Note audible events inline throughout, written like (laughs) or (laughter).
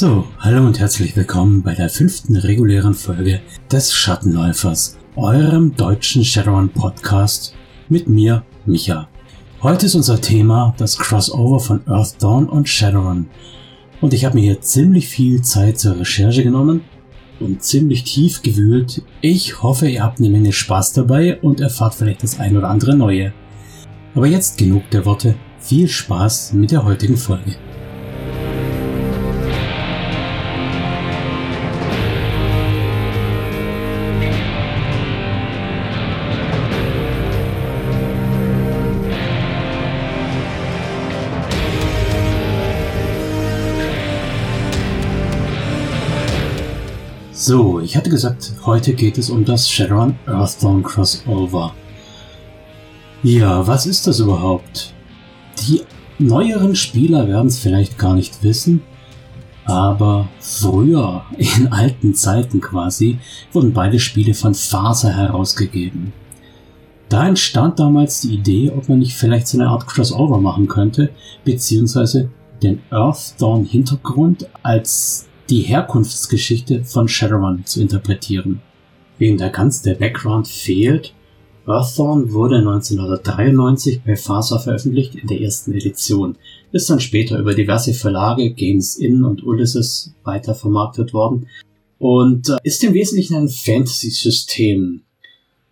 So, hallo und herzlich willkommen bei der fünften regulären Folge des Schattenläufers, eurem deutschen Shadowrun Podcast mit mir, Micha. Heute ist unser Thema das Crossover von Earth Dawn und Shadowrun. Und ich habe mir hier ziemlich viel Zeit zur Recherche genommen und ziemlich tief gewühlt. Ich hoffe, ihr habt eine Menge Spaß dabei und erfahrt vielleicht das ein oder andere Neue. Aber jetzt genug der Worte. Viel Spaß mit der heutigen Folge. So, ich hatte gesagt, heute geht es um das Shadowrun Earthdawn Crossover. Ja, was ist das überhaupt? Die neueren Spieler werden es vielleicht gar nicht wissen, aber früher, in alten Zeiten quasi, wurden beide Spiele von Faser herausgegeben. Da entstand damals die Idee, ob man nicht vielleicht so eine Art Crossover machen könnte, beziehungsweise den Earthdawn Hintergrund als die Herkunftsgeschichte von Shadowrun zu interpretieren. Wem da ganz der Background fehlt, Earthdawn wurde 1993 bei Faser veröffentlicht in der ersten Edition, ist dann später über diverse Verlage, Games Inn und Ulysses weiter vermarktet worden und äh, ist im Wesentlichen ein Fantasy-System.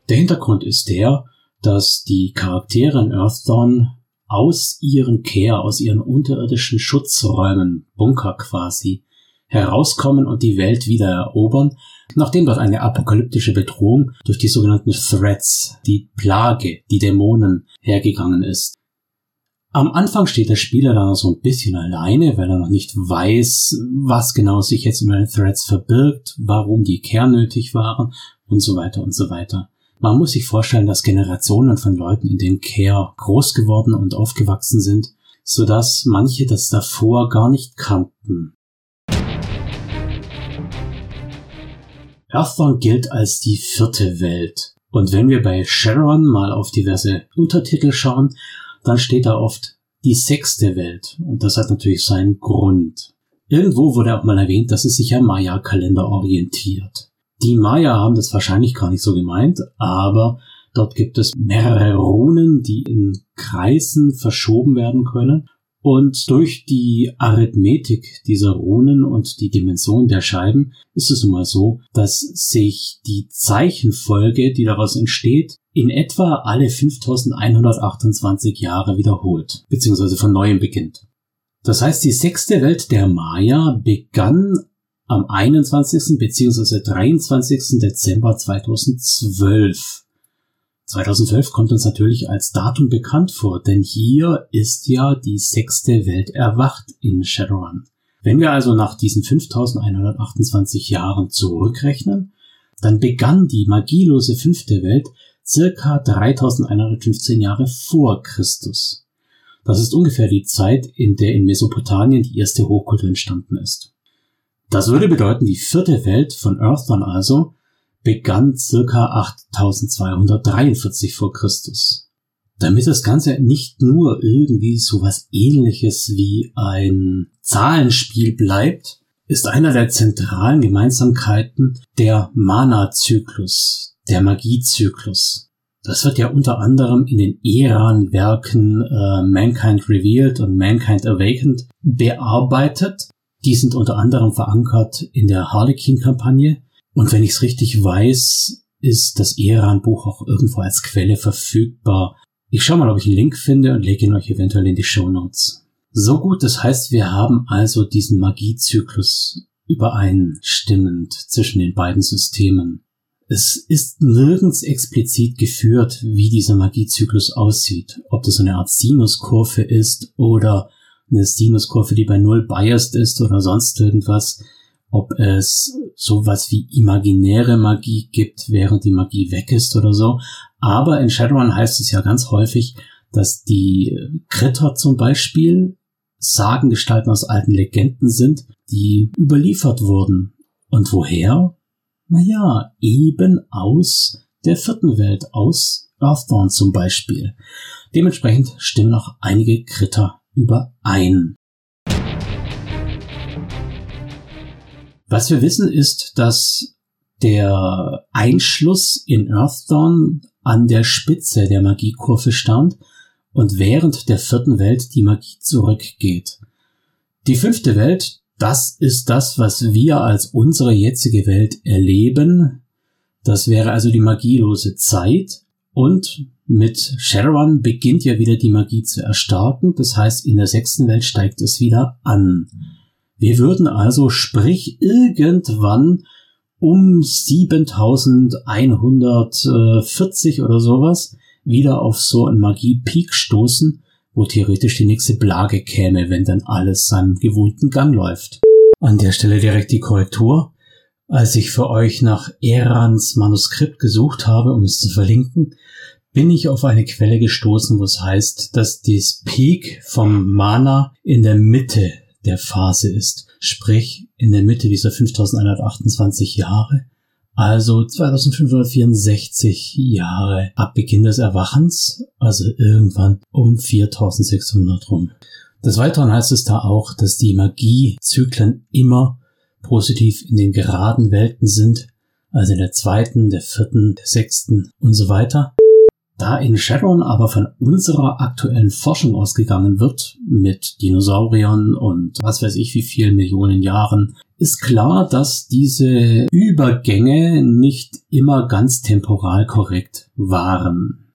Der Hintergrund ist der, dass die Charaktere in Earthdawn aus ihren Kehr, aus ihren unterirdischen Schutzräumen, Bunker quasi, herauskommen und die Welt wieder erobern, nachdem dort eine apokalyptische Bedrohung durch die sogenannten Threats, die Plage, die Dämonen, hergegangen ist. Am Anfang steht der Spieler dann so ein bisschen alleine, weil er noch nicht weiß, was genau sich jetzt unter den Threats verbirgt, warum die kernnötig waren und so weiter und so weiter. Man muss sich vorstellen, dass Generationen von Leuten in den Care groß geworden und aufgewachsen sind, so dass manche das davor gar nicht kannten. Earthdawn gilt als die vierte Welt. Und wenn wir bei Sharon mal auf diverse Untertitel schauen, dann steht da oft die sechste Welt. Und das hat natürlich seinen Grund. Irgendwo wurde auch mal erwähnt, dass es sich am Maya-Kalender orientiert. Die Maya haben das wahrscheinlich gar nicht so gemeint, aber dort gibt es mehrere Runen, die in Kreisen verschoben werden können und durch die Arithmetik dieser Runen und die Dimension der Scheiben ist es nun mal so, dass sich die Zeichenfolge, die daraus entsteht, in etwa alle 5128 Jahre wiederholt, beziehungsweise von neuem beginnt. Das heißt, die sechste Welt der Maya begann am 21. beziehungsweise 23. Dezember 2012 2012 kommt uns natürlich als Datum bekannt vor, denn hier ist ja die sechste Welt erwacht in Shadowrun. Wenn wir also nach diesen 5128 Jahren zurückrechnen, dann begann die magielose fünfte Welt circa 3115 Jahre vor Christus. Das ist ungefähr die Zeit, in der in Mesopotamien die erste Hochkultur entstanden ist. Das würde bedeuten, die vierte Welt von Earthdawn also begann circa 8243 vor Christus. Damit das Ganze nicht nur irgendwie sowas ähnliches wie ein Zahlenspiel bleibt, ist einer der zentralen Gemeinsamkeiten der Mana-Zyklus, der Magiezyklus. Das wird ja unter anderem in den Eran-Werken äh, Mankind Revealed und Mankind Awakened bearbeitet. Die sind unter anderem verankert in der Harlequin-Kampagne und wenn ich es richtig weiß, ist das Eran-Buch auch irgendwo als Quelle verfügbar. Ich schaue mal, ob ich einen Link finde und lege ihn euch eventuell in die Show Notes. So gut, das heißt, wir haben also diesen Magiezyklus übereinstimmend zwischen den beiden Systemen. Es ist nirgends explizit geführt, wie dieser Magiezyklus aussieht. Ob das so eine Art Sinuskurve ist oder eine Sinuskurve, die bei Null biased ist oder sonst irgendwas ob es sowas wie imaginäre Magie gibt, während die Magie weg ist oder so. Aber in Shadowrun heißt es ja ganz häufig, dass die Kritter zum Beispiel Sagengestalten aus alten Legenden sind, die überliefert wurden. Und woher? Naja, eben aus der vierten Welt, aus Earthdawn zum Beispiel. Dementsprechend stimmen auch einige Kritter überein. Was wir wissen ist, dass der Einschluss in Earthdawn an der Spitze der Magiekurve stand und während der vierten Welt die Magie zurückgeht. Die fünfte Welt, das ist das, was wir als unsere jetzige Welt erleben. Das wäre also die magielose Zeit und mit Shadowrun beginnt ja wieder die Magie zu erstarken. Das heißt, in der sechsten Welt steigt es wieder an. Wir würden also, sprich, irgendwann um 7140 oder sowas wieder auf so einen Magie-Peak stoßen, wo theoretisch die nächste Plage käme, wenn dann alles seinen gewohnten Gang läuft. An der Stelle direkt die Korrektur. Als ich für euch nach Erans Manuskript gesucht habe, um es zu verlinken, bin ich auf eine Quelle gestoßen, wo es heißt, dass das Peak vom Mana in der Mitte der Phase ist, sprich in der Mitte dieser 5128 Jahre, also 2564 Jahre ab Beginn des Erwachens, also irgendwann um 4600 rum. Des Weiteren heißt es da auch, dass die Magiezyklen immer positiv in den geraden Welten sind, also in der zweiten, der vierten, der sechsten und so weiter. Da in Shadowrun aber von unserer aktuellen Forschung ausgegangen wird, mit Dinosauriern und was weiß ich wie vielen Millionen Jahren, ist klar, dass diese Übergänge nicht immer ganz temporal korrekt waren.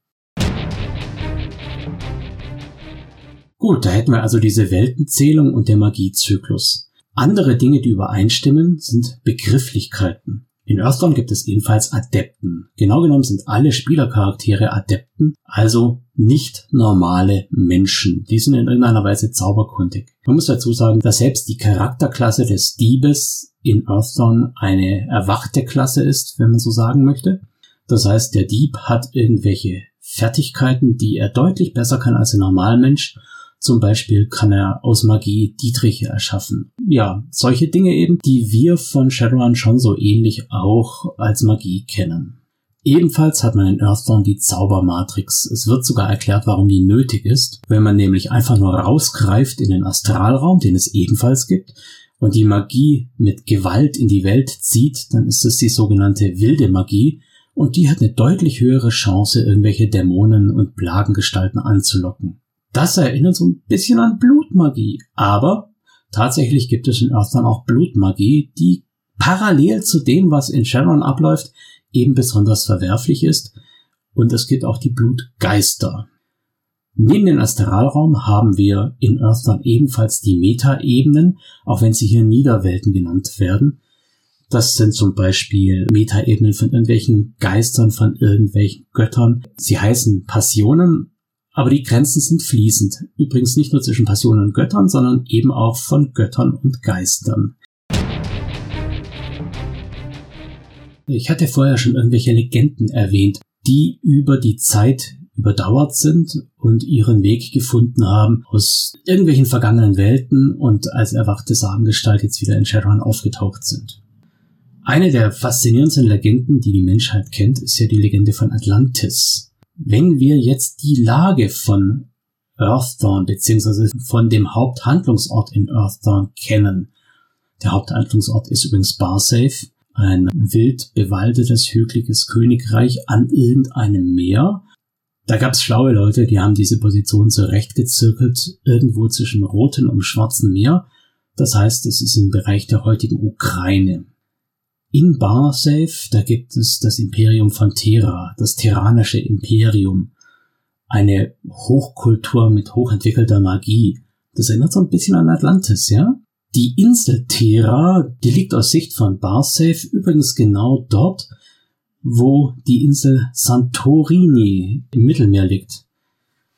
Gut, da hätten wir also diese Weltenzählung und der Magiezyklus. Andere Dinge, die übereinstimmen, sind Begrifflichkeiten. In Earthdawn gibt es ebenfalls Adepten. Genau genommen sind alle Spielercharaktere Adepten, also nicht normale Menschen. Die sind in irgendeiner Weise zauberkundig. Man muss dazu sagen, dass selbst die Charakterklasse des Diebes in Earthdawn eine erwachte Klasse ist, wenn man so sagen möchte. Das heißt, der Dieb hat irgendwelche Fertigkeiten, die er deutlich besser kann als ein Normalmensch zum Beispiel kann er aus Magie Dietriche erschaffen. Ja, solche Dinge eben, die wir von Shadowrun schon so ähnlich auch als Magie kennen. Ebenfalls hat man in Earthdawn die Zaubermatrix. Es wird sogar erklärt, warum die nötig ist. Wenn man nämlich einfach nur rausgreift in den Astralraum, den es ebenfalls gibt, und die Magie mit Gewalt in die Welt zieht, dann ist es die sogenannte wilde Magie, und die hat eine deutlich höhere Chance, irgendwelche Dämonen und Plagengestalten anzulocken. Das erinnert so ein bisschen an Blutmagie, aber tatsächlich gibt es in Earthdawn auch Blutmagie, die parallel zu dem, was in Shadowrun abläuft, eben besonders verwerflich ist. Und es gibt auch die Blutgeister. Neben dem Astralraum haben wir in Earthdawn ebenfalls die Metaebenen, auch wenn sie hier Niederwelten genannt werden. Das sind zum Beispiel Metaebenen von irgendwelchen Geistern, von irgendwelchen Göttern. Sie heißen Passionen aber die Grenzen sind fließend. Übrigens nicht nur zwischen Passionen und Göttern, sondern eben auch von Göttern und Geistern. Ich hatte vorher schon irgendwelche Legenden erwähnt, die über die Zeit überdauert sind und ihren Weg gefunden haben aus irgendwelchen vergangenen Welten und als erwachte Sagengestalt jetzt wieder in Shadowrun aufgetaucht sind. Eine der faszinierendsten Legenden, die die Menschheit kennt, ist ja die Legende von Atlantis. Wenn wir jetzt die Lage von Earthdawn beziehungsweise von dem Haupthandlungsort in Earthdawn kennen, der Haupthandlungsort ist übrigens Barsafe, ein wild bewaldetes, hügeliges Königreich an irgendeinem Meer. Da gab's schlaue Leute, die haben diese Position zurechtgezirkelt, irgendwo zwischen Roten und Schwarzen Meer. Das heißt, es ist im Bereich der heutigen Ukraine. In Barsafe, da gibt es das Imperium von Terra, das terranische Imperium. Eine Hochkultur mit hochentwickelter Magie. Das erinnert so ein bisschen an Atlantis, ja? Die Insel Terra, die liegt aus Sicht von Barsafe übrigens genau dort, wo die Insel Santorini im Mittelmeer liegt.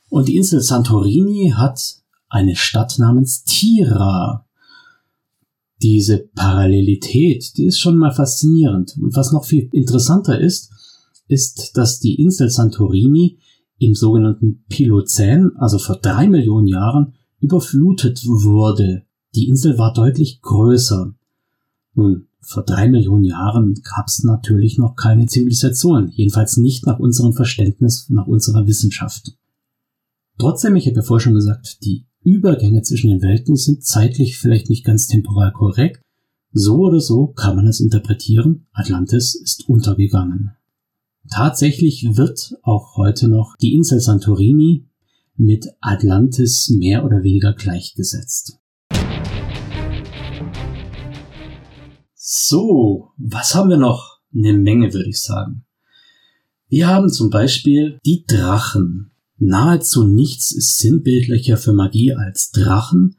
Und die Insel Santorini hat eine Stadt namens Tira diese Parallelität, die ist schon mal faszinierend. Und was noch viel interessanter ist, ist, dass die Insel Santorini im sogenannten Pilozän, also vor drei Millionen Jahren, überflutet wurde. Die Insel war deutlich größer. Nun, vor drei Millionen Jahren gab es natürlich noch keine Zivilisation, jedenfalls nicht nach unserem Verständnis, nach unserer Wissenschaft. Trotzdem, ich habe ja vorher schon gesagt, die Übergänge zwischen den Welten sind zeitlich vielleicht nicht ganz temporal korrekt. So oder so kann man es interpretieren, Atlantis ist untergegangen. Tatsächlich wird auch heute noch die Insel Santorini mit Atlantis mehr oder weniger gleichgesetzt. So, was haben wir noch? Eine Menge, würde ich sagen. Wir haben zum Beispiel die Drachen. Nahezu nichts ist sinnbildlicher für Magie als Drachen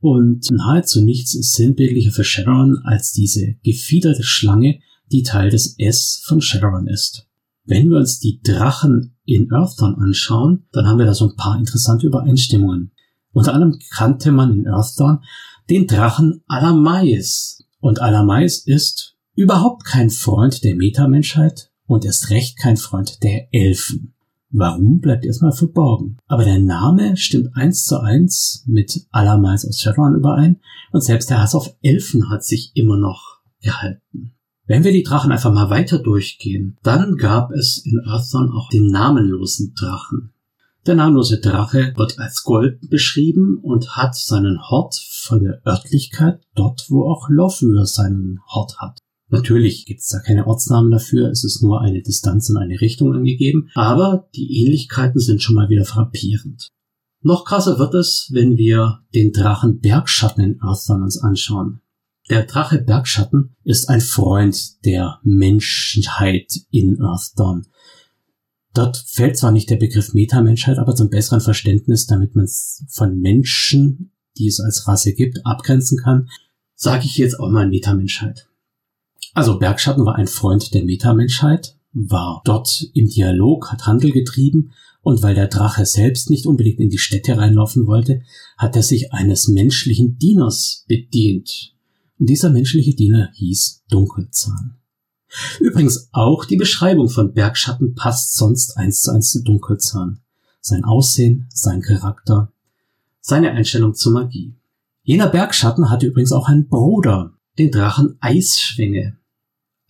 und nahezu nichts ist sinnbildlicher für Shadowrun als diese gefiederte Schlange, die Teil des S von Shadowrun ist. Wenn wir uns die Drachen in Earthdawn anschauen, dann haben wir da so ein paar interessante Übereinstimmungen. Unter anderem kannte man in Earthdawn den Drachen Alamais. Und Alamais ist überhaupt kein Freund der Metamenschheit und erst recht kein Freund der Elfen. Warum bleibt erstmal verborgen. Aber der Name stimmt eins zu eins mit Alamais aus Shadowrun überein und selbst der Hass auf Elfen hat sich immer noch gehalten. Wenn wir die Drachen einfach mal weiter durchgehen, dann gab es in Earthdawn auch den namenlosen Drachen. Der namenlose Drache wird als Gold beschrieben und hat seinen Hort von der Örtlichkeit dort, wo auch Lofür seinen Hort hat. Natürlich gibt es da keine Ortsnamen dafür, es ist nur eine Distanz in eine Richtung angegeben, aber die Ähnlichkeiten sind schon mal wieder frappierend. Noch krasser wird es, wenn wir den Drachen Bergschatten in Earthdawn uns anschauen. Der Drache Bergschatten ist ein Freund der Menschheit in Earthdawn. Dort fällt zwar nicht der Begriff Metamenschheit, aber zum besseren Verständnis, damit man es von Menschen, die es als Rasse gibt, abgrenzen kann, sage ich jetzt auch mal Metamenschheit. Also Bergschatten war ein Freund der Metamenschheit, war dort im Dialog, hat Handel getrieben und weil der Drache selbst nicht unbedingt in die Städte reinlaufen wollte, hat er sich eines menschlichen Dieners bedient. Und dieser menschliche Diener hieß Dunkelzahn. Übrigens auch die Beschreibung von Bergschatten passt sonst eins zu eins zu Dunkelzahn. Sein Aussehen, sein Charakter, seine Einstellung zur Magie. Jener Bergschatten hatte übrigens auch einen Bruder, den Drachen Eisschwinge.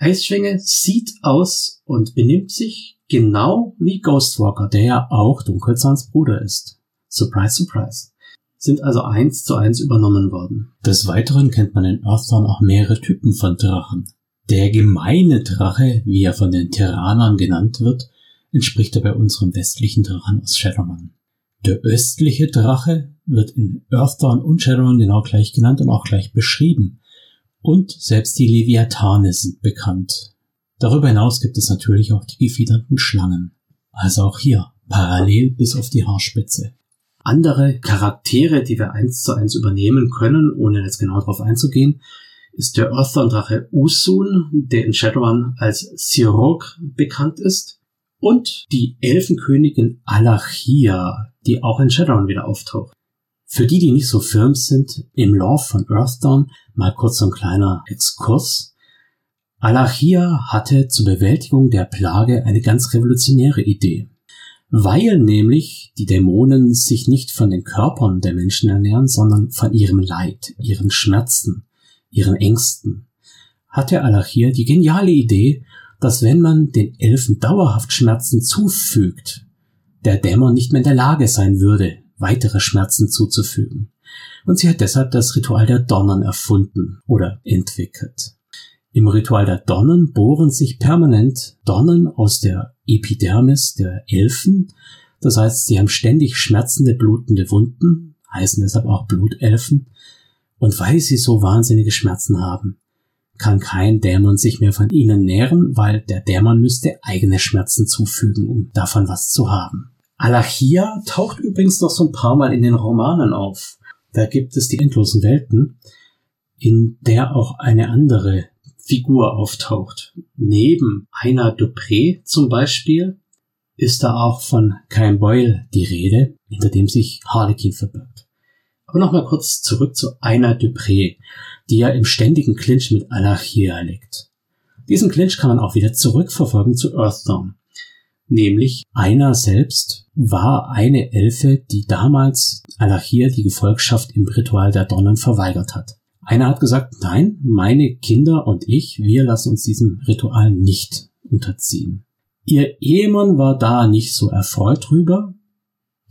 Eisschwinge sieht aus und benimmt sich genau wie Ghostwalker, der ja auch Dunkelzahns Bruder ist. Surprise, surprise. Sind also eins zu eins übernommen worden. Des Weiteren kennt man in Earthdawn auch mehrere Typen von Drachen. Der gemeine Drache, wie er von den Terranern genannt wird, entspricht dabei unserem westlichen Drachen aus Shadowrun. Der östliche Drache wird in Earthdawn und Shadowrun genau gleich genannt und auch gleich beschrieben. Und selbst die Leviathane sind bekannt. Darüber hinaus gibt es natürlich auch die gefiederten Schlangen. Also auch hier parallel bis auf die Haarspitze. Andere Charaktere, die wir eins zu eins übernehmen können, ohne jetzt genau darauf einzugehen, ist der Earthdawn-Drache Usun, der in Shadowrun als Sirok bekannt ist, und die Elfenkönigin Alachia, die auch in Shadowrun wieder auftaucht. Für die, die nicht so firm sind, im Lore von Earthdawn mal kurz so ein kleiner Exkurs. Alachia hatte zur Bewältigung der Plage eine ganz revolutionäre Idee. Weil nämlich die Dämonen sich nicht von den Körpern der Menschen ernähren, sondern von ihrem Leid, ihren Schmerzen, ihren Ängsten, hatte Alachia die geniale Idee, dass wenn man den Elfen dauerhaft Schmerzen zufügt, der Dämon nicht mehr in der Lage sein würde, weitere Schmerzen zuzufügen. Und sie hat deshalb das Ritual der Donnen erfunden oder entwickelt. Im Ritual der Donnen bohren sich permanent Donnen aus der Epidermis der Elfen. Das heißt, sie haben ständig schmerzende, blutende Wunden, heißen deshalb auch Blutelfen. Und weil sie so wahnsinnige Schmerzen haben, kann kein Dämon sich mehr von ihnen nähren, weil der Dämon müsste eigene Schmerzen zufügen, um davon was zu haben. Alachia taucht übrigens noch so ein paar Mal in den Romanen auf. Da gibt es die endlosen Welten, in der auch eine andere Figur auftaucht. Neben einer Dupré zum Beispiel ist da auch von Cain Boyle die Rede, hinter dem sich Harlequin verbirgt. Aber nochmal kurz zurück zu einer Dupré, die ja im ständigen Clinch mit Alachia liegt. Diesen Clinch kann man auch wieder zurückverfolgen zu Earthdawn. Nämlich einer selbst war eine Elfe, die damals Alachir die Gefolgschaft im Ritual der Donnen verweigert hat. Einer hat gesagt, nein, meine Kinder und ich, wir lassen uns diesem Ritual nicht unterziehen. Ihr Ehemann war da nicht so erfreut drüber.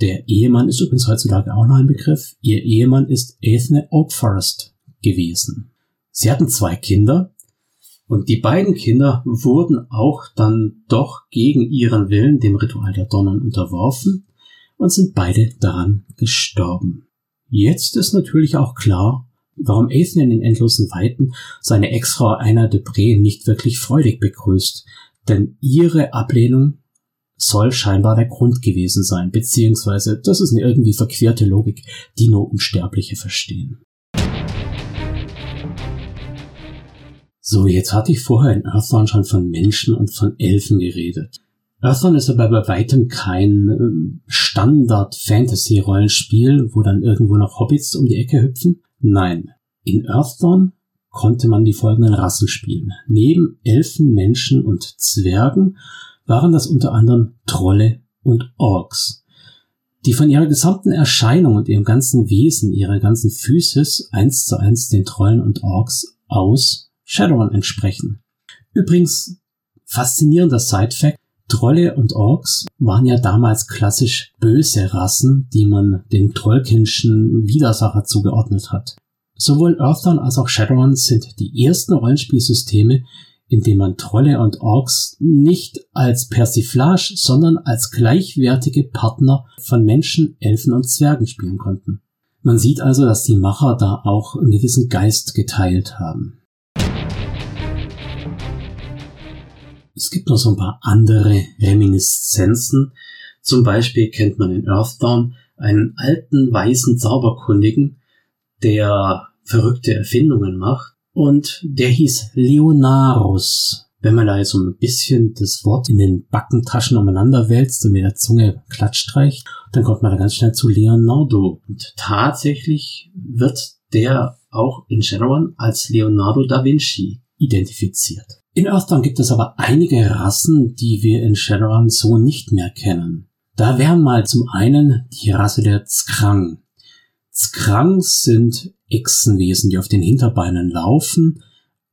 Der Ehemann ist übrigens heutzutage auch noch ein Begriff. Ihr Ehemann ist Ethne Oakforest gewesen. Sie hatten zwei Kinder und die beiden Kinder wurden auch dann doch gegen ihren Willen dem Ritual der Donnern unterworfen und sind beide daran gestorben. Jetzt ist natürlich auch klar, warum Ethan in den endlosen Weiten seine Ex-Frau Einer de Bre nicht wirklich freudig begrüßt, denn ihre Ablehnung soll scheinbar der Grund gewesen sein, beziehungsweise das ist eine irgendwie verquerte Logik, die nur Unsterbliche verstehen. So, jetzt hatte ich vorher in Earthbound schon von Menschen und von Elfen geredet. Earthbound ist aber bei weitem kein ähm, Standard-Fantasy-Rollenspiel, wo dann irgendwo noch Hobbits um die Ecke hüpfen. Nein, in Earthbound konnte man die folgenden Rassen spielen. Neben Elfen, Menschen und Zwergen waren das unter anderem Trolle und Orks, die von ihrer gesamten Erscheinung und ihrem ganzen Wesen, ihrer ganzen Physis eins zu eins den Trollen und Orks aus Shadowrun entsprechen. Übrigens, faszinierender Side-Fact, Trolle und Orks waren ja damals klassisch böse Rassen, die man den Trollkinschen Widersacher zugeordnet hat. Sowohl Earthdawn als auch Shadowrun sind die ersten Rollenspielsysteme, in dem man Trolle und Orks nicht als Persiflage, sondern als gleichwertige Partner von Menschen, Elfen und Zwergen spielen konnten. Man sieht also, dass die Macher da auch einen gewissen Geist geteilt haben. Es gibt noch so ein paar andere Reminiszenzen. Zum Beispiel kennt man in Earthdawn einen alten weißen Zauberkundigen, der verrückte Erfindungen macht und der hieß Leonarus. Wenn man da jetzt so ein bisschen das Wort in den Backentaschen umeinander wälzt und mit der Zunge klatscht streicht, dann kommt man da ganz schnell zu Leonardo. Und tatsächlich wird der auch in Shadowrun als Leonardo da Vinci identifiziert. In Earthdawn gibt es aber einige Rassen, die wir in Shadowrun so nicht mehr kennen. Da wären mal zum einen die Rasse der Skrang. Skrang sind Echsenwesen, die auf den Hinterbeinen laufen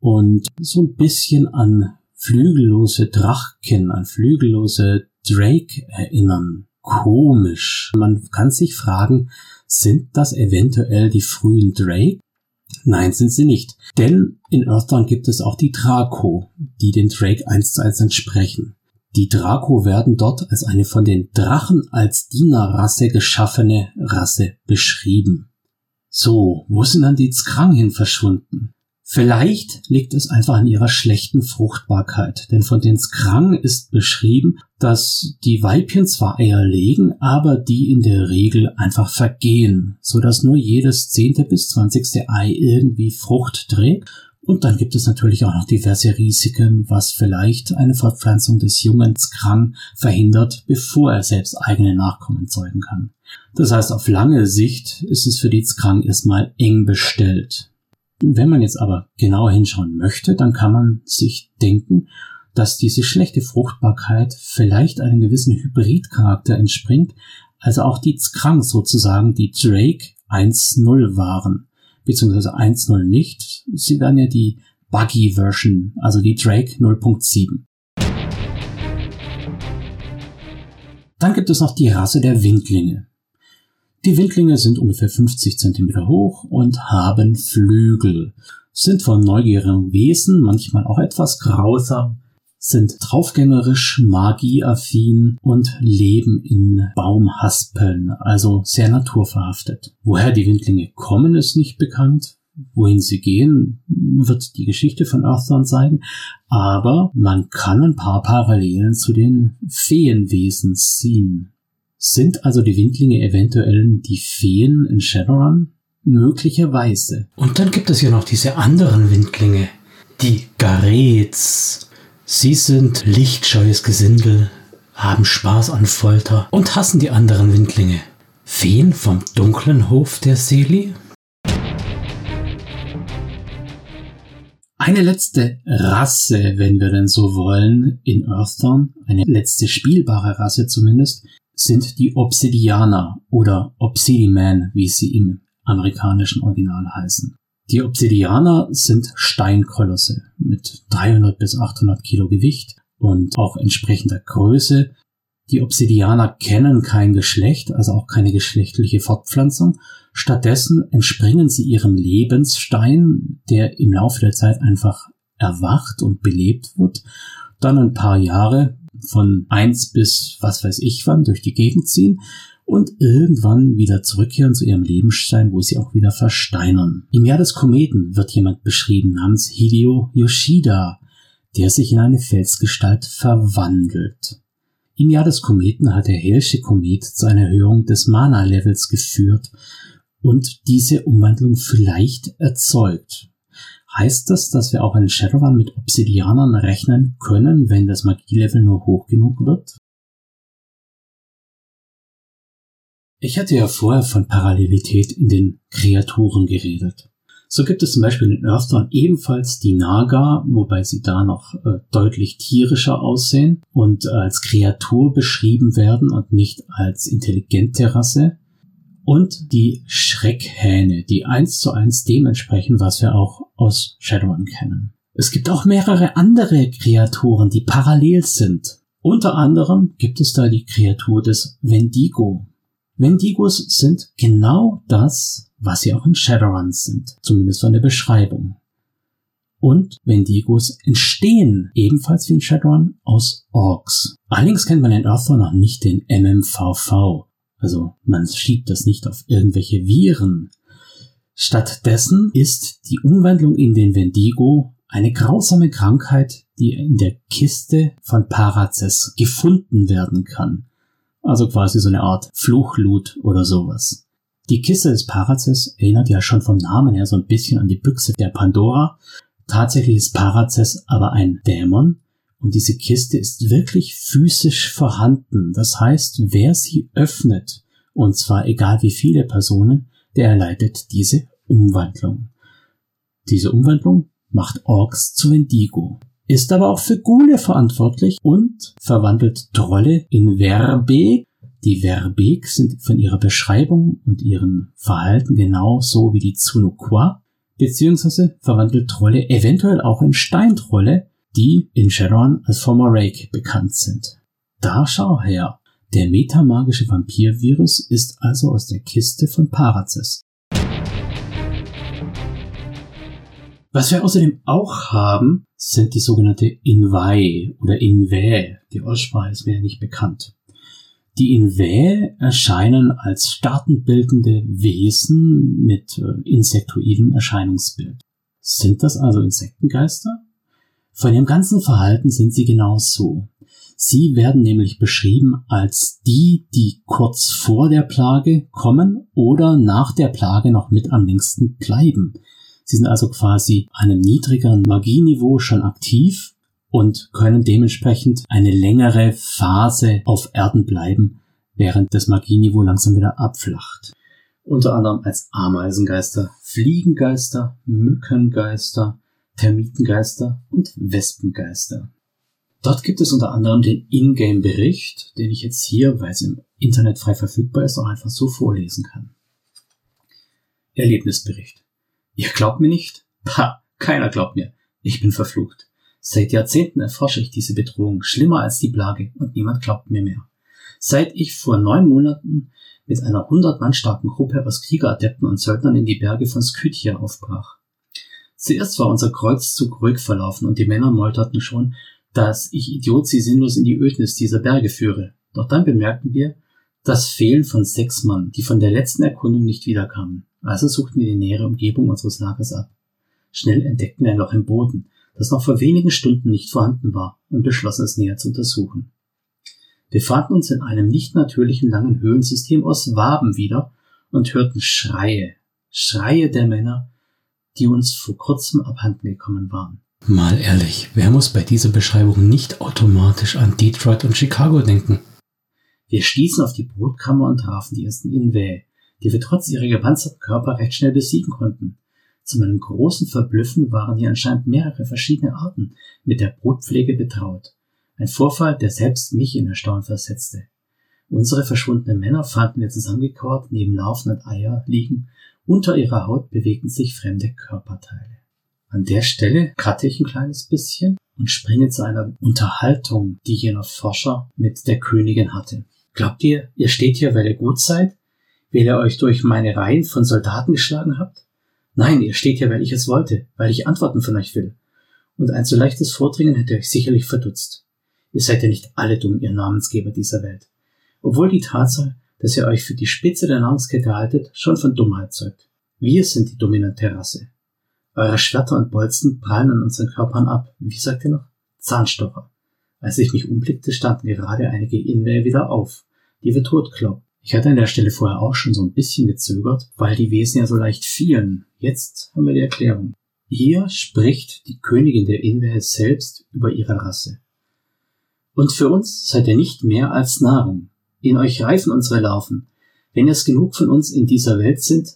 und so ein bisschen an flügellose Drachen, an flügellose Drake erinnern. Komisch. Man kann sich fragen, sind das eventuell die frühen Drake? Nein, sind sie nicht. Denn in Earthdawn gibt es auch die Draco, die den Drake eins zu eins entsprechen. Die Draco werden dort als eine von den Drachen als Dienerrasse geschaffene Rasse beschrieben. So, wo sind dann die Skrang hin verschwunden? Vielleicht liegt es einfach an ihrer schlechten Fruchtbarkeit, denn von den Skrang ist beschrieben, dass die Weibchen zwar Eier legen, aber die in der Regel einfach vergehen, so dass nur jedes zehnte bis zwanzigste Ei irgendwie Frucht trägt und dann gibt es natürlich auch noch diverse Risiken, was vielleicht eine Fortpflanzung des jungen Skrang verhindert, bevor er selbst eigene Nachkommen zeugen kann. Das heißt, auf lange Sicht ist es für die Skrang erstmal eng bestellt. Wenn man jetzt aber genauer hinschauen möchte, dann kann man sich denken, dass diese schlechte Fruchtbarkeit vielleicht einem gewissen Hybridcharakter entspringt, also auch die Skrang sozusagen die Drake 1.0 waren beziehungsweise 1.0 nicht. Sie werden ja die Buggy-Version, also die Drake 0.7. Dann gibt es noch die Rasse der Windlinge. Die Windlinge sind ungefähr 50 cm hoch und haben Flügel, sind von neugierigen Wesen, manchmal auch etwas grausam, sind draufgängerisch, magieaffin und leben in Baumhaspeln, also sehr naturverhaftet. Woher die Windlinge kommen, ist nicht bekannt. Wohin sie gehen, wird die Geschichte von Earthdawn zeigen, aber man kann ein paar Parallelen zu den Feenwesen ziehen. Sind also die Windlinge eventuell die Feen in Shadowrun? Möglicherweise. Und dann gibt es ja noch diese anderen Windlinge, die Garets. Sie sind lichtscheues Gesindel, haben Spaß an Folter und hassen die anderen Windlinge. Feen vom dunklen Hof der Seli? Eine letzte Rasse, wenn wir denn so wollen, in Earthdawn, eine letzte spielbare Rasse zumindest, sind die Obsidianer oder Obsidiman, wie sie im amerikanischen Original heißen. Die Obsidianer sind Steinkolosse mit 300 bis 800 Kilo Gewicht und auch entsprechender Größe. Die Obsidianer kennen kein Geschlecht, also auch keine geschlechtliche Fortpflanzung. Stattdessen entspringen sie ihrem Lebensstein, der im Laufe der Zeit einfach erwacht und belebt wird, dann ein paar Jahre von eins bis was weiß ich wann durch die Gegend ziehen und irgendwann wieder zurückkehren zu ihrem Lebensstein, wo sie auch wieder versteinern. Im Jahr des Kometen wird jemand beschrieben namens Hideo Yoshida, der sich in eine Felsgestalt verwandelt. Im Jahr des Kometen hat der Hellsche Komet zu einer Erhöhung des Mana-Levels geführt und diese Umwandlung vielleicht erzeugt. Heißt das, dass wir auch einen Shadowrun mit Obsidianern rechnen können, wenn das Magielevel nur hoch genug wird? Ich hatte ja vorher von Parallelität in den Kreaturen geredet. So gibt es zum Beispiel in Earthdawn ebenfalls die Naga, wobei sie da noch äh, deutlich tierischer aussehen und äh, als Kreatur beschrieben werden und nicht als intelligente Rasse und die Schreckhähne, die eins zu eins dementsprechend, was wir auch aus Shadowrun kennen. Es gibt auch mehrere andere Kreaturen, die parallel sind. Unter anderem gibt es da die Kreatur des Wendigo. Wendigos sind genau das, was sie auch in Shadowrun sind, zumindest von der Beschreibung. Und Wendigos entstehen ebenfalls wie in Shadowrun aus Orks. Allerdings kennt man in Earthdawn noch nicht den MMVV, also man schiebt das nicht auf irgendwelche Viren. Stattdessen ist die Umwandlung in den Wendigo eine grausame Krankheit, die in der Kiste von Paraces gefunden werden kann. Also quasi so eine Art Fluchlut oder sowas. Die Kiste des Paraces erinnert ja schon vom Namen her so ein bisschen an die Büchse der Pandora. Tatsächlich ist Paraces aber ein Dämon, und diese Kiste ist wirklich physisch vorhanden. Das heißt, wer sie öffnet, und zwar egal wie viele Personen, der erleidet diese Umwandlung. Diese Umwandlung macht Orks zu Wendigo, ist aber auch für Gule verantwortlich und verwandelt Trolle in Verbeek. Die Verbeek sind von ihrer Beschreibung und ihrem Verhalten genauso wie die Tsunukwa, beziehungsweise verwandelt Trolle eventuell auch in Steintrolle, die in Shadowrun als Formorake bekannt sind. Da schau her. Der metamagische Vampirvirus ist also aus der Kiste von Paraces. Was wir außerdem auch haben, sind die sogenannte Invae oder Invae. Die Aussprache ist mir nicht bekannt. Die Invae erscheinen als staatenbildende Wesen mit äh, insektoidem Erscheinungsbild. Sind das also Insektengeister? Von ihrem ganzen Verhalten sind sie genau so. Sie werden nämlich beschrieben als die, die kurz vor der Plage kommen oder nach der Plage noch mit am längsten bleiben. Sie sind also quasi einem niedrigeren Magieniveau schon aktiv und können dementsprechend eine längere Phase auf Erden bleiben, während das Magieniveau langsam wieder abflacht. Unter anderem als Ameisengeister, Fliegengeister, Mückengeister, Termitengeister und Wespengeister. Dort gibt es unter anderem den Ingame-Bericht, den ich jetzt hier, weil es im Internet frei verfügbar ist, auch einfach so vorlesen kann. Erlebnisbericht. Ihr glaubt mir nicht? Ha, keiner glaubt mir. Ich bin verflucht. Seit Jahrzehnten erforsche ich diese Bedrohung, schlimmer als die Plage, und niemand glaubt mir mehr. Seit ich vor neun Monaten mit einer hundert Mann starken Gruppe aus Kriegeradepten und Söldnern in die Berge von Skythia aufbrach. Zuerst war unser Kreuzzug ruhig verlaufen und die Männer meuterten schon, dass ich Idiot sie sinnlos in die Ödnis dieser Berge führe. Doch dann bemerkten wir das Fehlen von sechs Mann, die von der letzten Erkundung nicht wiederkamen. Also suchten wir die nähere Umgebung unseres Lagers ab. Schnell entdeckten wir ein Loch im Boden, das noch vor wenigen Stunden nicht vorhanden war, und beschlossen es näher zu untersuchen. Wir fanden uns in einem nicht natürlichen langen Höhlensystem aus Waben wieder und hörten Schreie, Schreie der Männer, die uns vor kurzem abhanden gekommen waren. Mal ehrlich, wer muss bei dieser Beschreibung nicht automatisch an Detroit und Chicago denken? Wir stießen auf die Brutkammer und trafen die ersten Inväh, die wir trotz ihrer gepanzerten Körper recht schnell besiegen konnten. Zu meinem großen Verblüffen waren hier anscheinend mehrere verschiedene Arten mit der Brutpflege betraut. Ein Vorfall, der selbst mich in Erstaunen versetzte. Unsere verschwundenen Männer fanden wir zusammengekauert neben laufenden Eier liegen unter ihrer Haut bewegten sich fremde Körperteile. An der Stelle cutte ich ein kleines bisschen und springe zu einer Unterhaltung, die jener Forscher mit der Königin hatte. Glaubt ihr, ihr steht hier, weil ihr gut seid? Weil ihr euch durch meine Reihen von Soldaten geschlagen habt? Nein, ihr steht hier, weil ich es wollte, weil ich Antworten von euch will. Und ein so leichtes Vordringen hätte euch sicherlich verdutzt. Ihr seid ja nicht alle dumm, ihr Namensgeber dieser Welt. Obwohl die Tatsache, dass ihr euch für die Spitze der Nahrungskette haltet, schon von Dummheit zeugt. Wir sind die dominante Rasse. Eure Schwerter und Bolzen prallen an unseren Körpern ab. Wie sagt ihr noch? Zahnstocher. Als ich mich umblickte, standen gerade einige Inwehr wieder auf, die wir tot. Ich hatte an der Stelle vorher auch schon so ein bisschen gezögert, weil die Wesen ja so leicht fielen. Jetzt haben wir die Erklärung. Hier spricht die Königin der Inwehr selbst über ihre Rasse. Und für uns seid ihr nicht mehr als Nahrung. In euch reifen unsere Larven. Wenn es genug von uns in dieser Welt sind,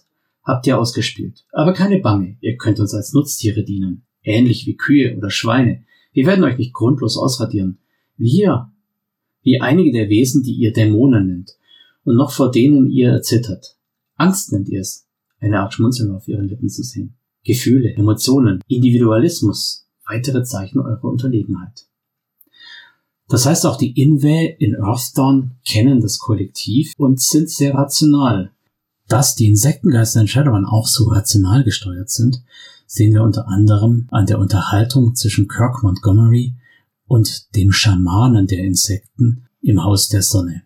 habt ihr ausgespielt. Aber keine Bange, ihr könnt uns als Nutztiere dienen. Ähnlich wie Kühe oder Schweine. Wir werden euch nicht grundlos ausradieren. Wir, wie einige der Wesen, die ihr Dämonen nennt und noch vor denen ihr erzittert. Angst nennt ihr es, eine Art Schmunzeln auf ihren Lippen zu sehen. Gefühle, Emotionen, Individualismus, weitere Zeichen eurer Unterlegenheit. Das heißt, auch die Inwe in Earthdawn kennen das Kollektiv und sind sehr rational. Dass die Insektengeister in Shadowrun auch so rational gesteuert sind, sehen wir unter anderem an der Unterhaltung zwischen Kirk Montgomery und dem Schamanen der Insekten im Haus der Sonne.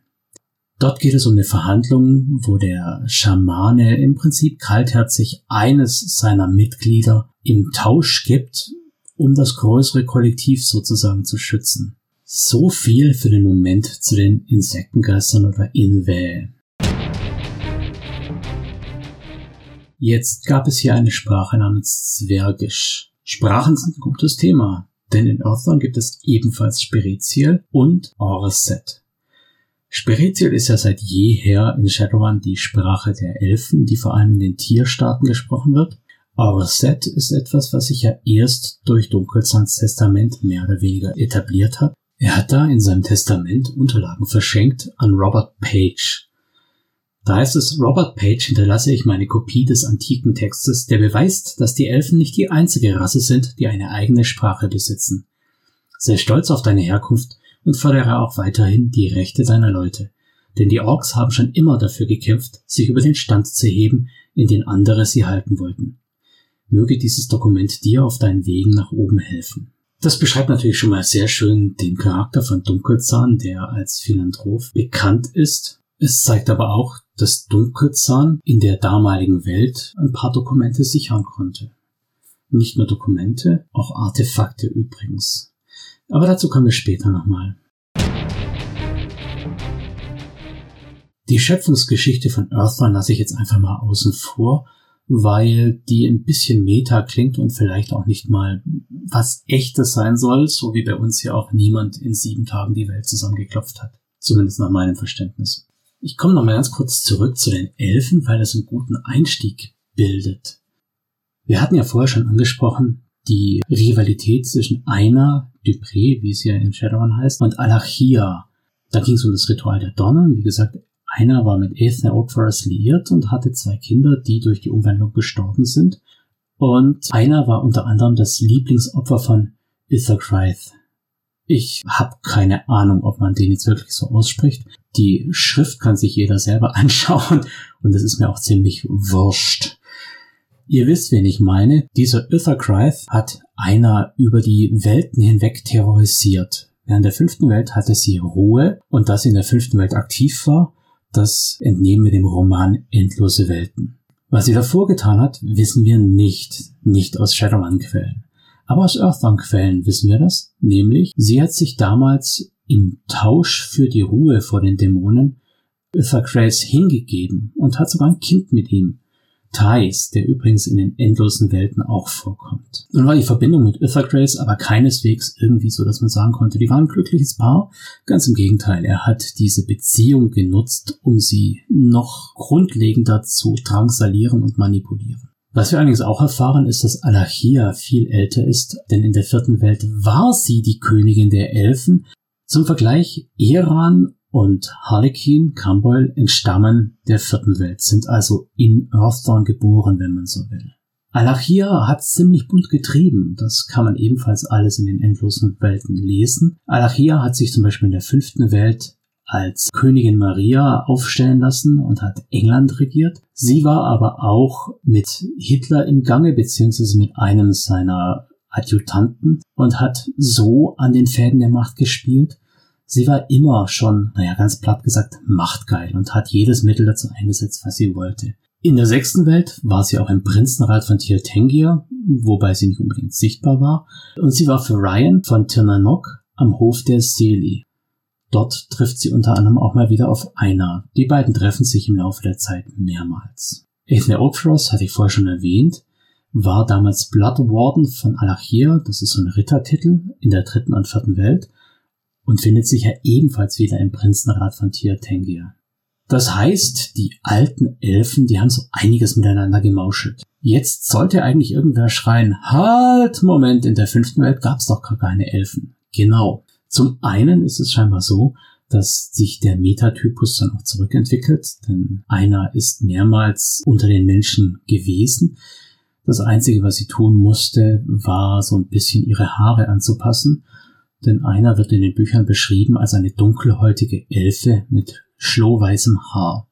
Dort geht es um eine Verhandlung, wo der Schamane im Prinzip kaltherzig eines seiner Mitglieder im Tausch gibt, um das größere Kollektiv sozusagen zu schützen. So viel für den Moment zu den Insektengeistern oder Inväh. Jetzt gab es hier eine Sprache namens Zwergisch. Sprachen sind ein gutes Thema, denn in Earthdawn gibt es ebenfalls Spereziel und Orset. Spereziel ist ja seit jeher in Shadowrun die Sprache der Elfen, die vor allem in den Tierstaaten gesprochen wird. Orset ist etwas, was sich ja erst durch Dunkelzahns Testament mehr oder weniger etabliert hat. Er hat da in seinem Testament Unterlagen verschenkt an Robert Page, da heißt es, Robert Page hinterlasse ich meine Kopie des antiken Textes, der beweist, dass die Elfen nicht die einzige Rasse sind, die eine eigene Sprache besitzen. Sei stolz auf deine Herkunft und fördere auch weiterhin die Rechte deiner Leute. Denn die Orks haben schon immer dafür gekämpft, sich über den Stand zu heben, in den andere sie halten wollten. Möge dieses Dokument dir auf deinen Wegen nach oben helfen. Das beschreibt natürlich schon mal sehr schön den Charakter von Dunkelzahn, der als Philanthrop bekannt ist. Es zeigt aber auch, dass Dunkelzahn in der damaligen Welt ein paar Dokumente sichern konnte. Nicht nur Dokumente, auch Artefakte übrigens. Aber dazu kommen wir später nochmal. Die Schöpfungsgeschichte von Earthdawn lasse ich jetzt einfach mal außen vor, weil die ein bisschen meta klingt und vielleicht auch nicht mal was echtes sein soll, so wie bei uns ja auch niemand in sieben Tagen die Welt zusammengeklopft hat. Zumindest nach meinem Verständnis. Ich komme noch mal ganz kurz zurück zu den Elfen, weil das einen guten Einstieg bildet. Wir hatten ja vorher schon angesprochen, die Rivalität zwischen Aina, Dupré, wie es ja in Shadowrun heißt, und Alachia. Da ging es um das Ritual der Donnen. Wie gesagt, Aina war mit Aethna Oakforest liiert und hatte zwei Kinder, die durch die Umwandlung gestorben sind. Und Aina war unter anderem das Lieblingsopfer von Ithercrith, ich habe keine Ahnung, ob man den jetzt wirklich so ausspricht. Die Schrift kann sich jeder selber (laughs) anschauen und das ist mir auch ziemlich wurscht. Ihr wisst, wen ich meine. Dieser Uthercrith hat einer über die Welten hinweg terrorisiert. Während der fünften Welt hatte sie Ruhe und dass sie in der fünften Welt aktiv war, das entnehmen wir dem Roman Endlose Welten. Was sie davor getan hat, wissen wir nicht, nicht aus Shadowrun-Quellen. Aber aus Earthbound-Quellen wissen wir das, nämlich sie hat sich damals im Tausch für die Ruhe vor den Dämonen Ithacrace hingegeben und hat sogar ein Kind mit ihm. Thais, der übrigens in den endlosen Welten auch vorkommt. Nun war die Verbindung mit Ithacrace aber keineswegs irgendwie so, dass man sagen konnte, die waren ein glückliches Paar. Ganz im Gegenteil, er hat diese Beziehung genutzt, um sie noch grundlegender zu drangsalieren und manipulieren. Was wir allerdings auch erfahren, ist, dass Alachia viel älter ist, denn in der vierten Welt war sie die Königin der Elfen. Zum Vergleich, Eran und Harlequin, Camboil, entstammen der vierten Welt, sind also in Earthdawn geboren, wenn man so will. Alachia hat ziemlich bunt getrieben. Das kann man ebenfalls alles in den endlosen Welten lesen. Alachia hat sich zum Beispiel in der fünften Welt als Königin Maria aufstellen lassen und hat England regiert. Sie war aber auch mit Hitler im Gange, beziehungsweise mit einem seiner Adjutanten und hat so an den Fäden der Macht gespielt. Sie war immer schon, naja, ganz platt gesagt, machtgeil und hat jedes Mittel dazu eingesetzt, was sie wollte. In der sechsten Welt war sie auch im Prinzenrat von Tirtengia, wobei sie nicht unbedingt sichtbar war, und sie war für Ryan von Tirnanok am Hof der Seli. Dort trifft sie unter anderem auch mal wieder auf Aina. Die beiden treffen sich im Laufe der Zeit mehrmals. Ethne Oakfrost hatte ich vorher schon erwähnt, war damals Blood Warden von Alachir, das ist so ein Rittertitel in der dritten und vierten Welt, und findet sich ja ebenfalls wieder im Prinzenrat von Tirtengia. Das heißt, die alten Elfen, die haben so einiges miteinander gemauschelt. Jetzt sollte eigentlich irgendwer schreien, halt, Moment, in der fünften Welt gab's doch gar keine Elfen. Genau. Zum einen ist es scheinbar so, dass sich der Metatypus dann auch zurückentwickelt, denn einer ist mehrmals unter den Menschen gewesen. Das Einzige, was sie tun musste, war so ein bisschen ihre Haare anzupassen, denn einer wird in den Büchern beschrieben als eine dunkelhäutige Elfe mit schlohweißem Haar.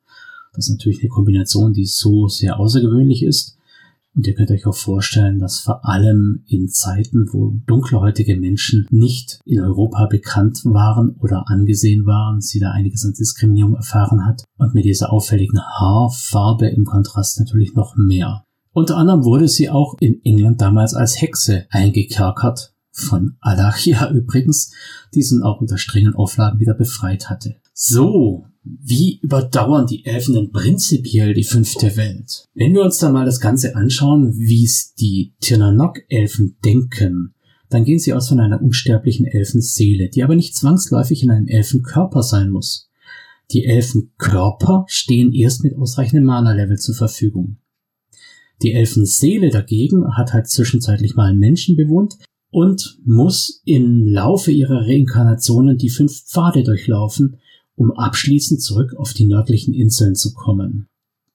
Das ist natürlich eine Kombination, die so sehr außergewöhnlich ist. Und ihr könnt euch auch vorstellen, dass vor allem in Zeiten, wo dunkelhäutige Menschen nicht in Europa bekannt waren oder angesehen waren, sie da einiges an Diskriminierung erfahren hat. Und mit dieser auffälligen Haarfarbe im Kontrast natürlich noch mehr. Unter anderem wurde sie auch in England damals als Hexe eingekerkert, von Alachia (laughs) übrigens, diesen auch unter strengen Auflagen wieder befreit hatte. So, wie überdauern die Elfen denn prinzipiell die fünfte Welt? Wenn wir uns da mal das Ganze anschauen, wie es die Tirnanok-Elfen denken, dann gehen sie aus von einer unsterblichen Elfenseele, die aber nicht zwangsläufig in einem Elfenkörper sein muss. Die Elfenkörper stehen erst mit ausreichendem Mana-Level zur Verfügung. Die Elfenseele dagegen hat halt zwischenzeitlich mal einen Menschen bewohnt und muss im Laufe ihrer Reinkarnationen die fünf Pfade durchlaufen, um abschließend zurück auf die nördlichen Inseln zu kommen.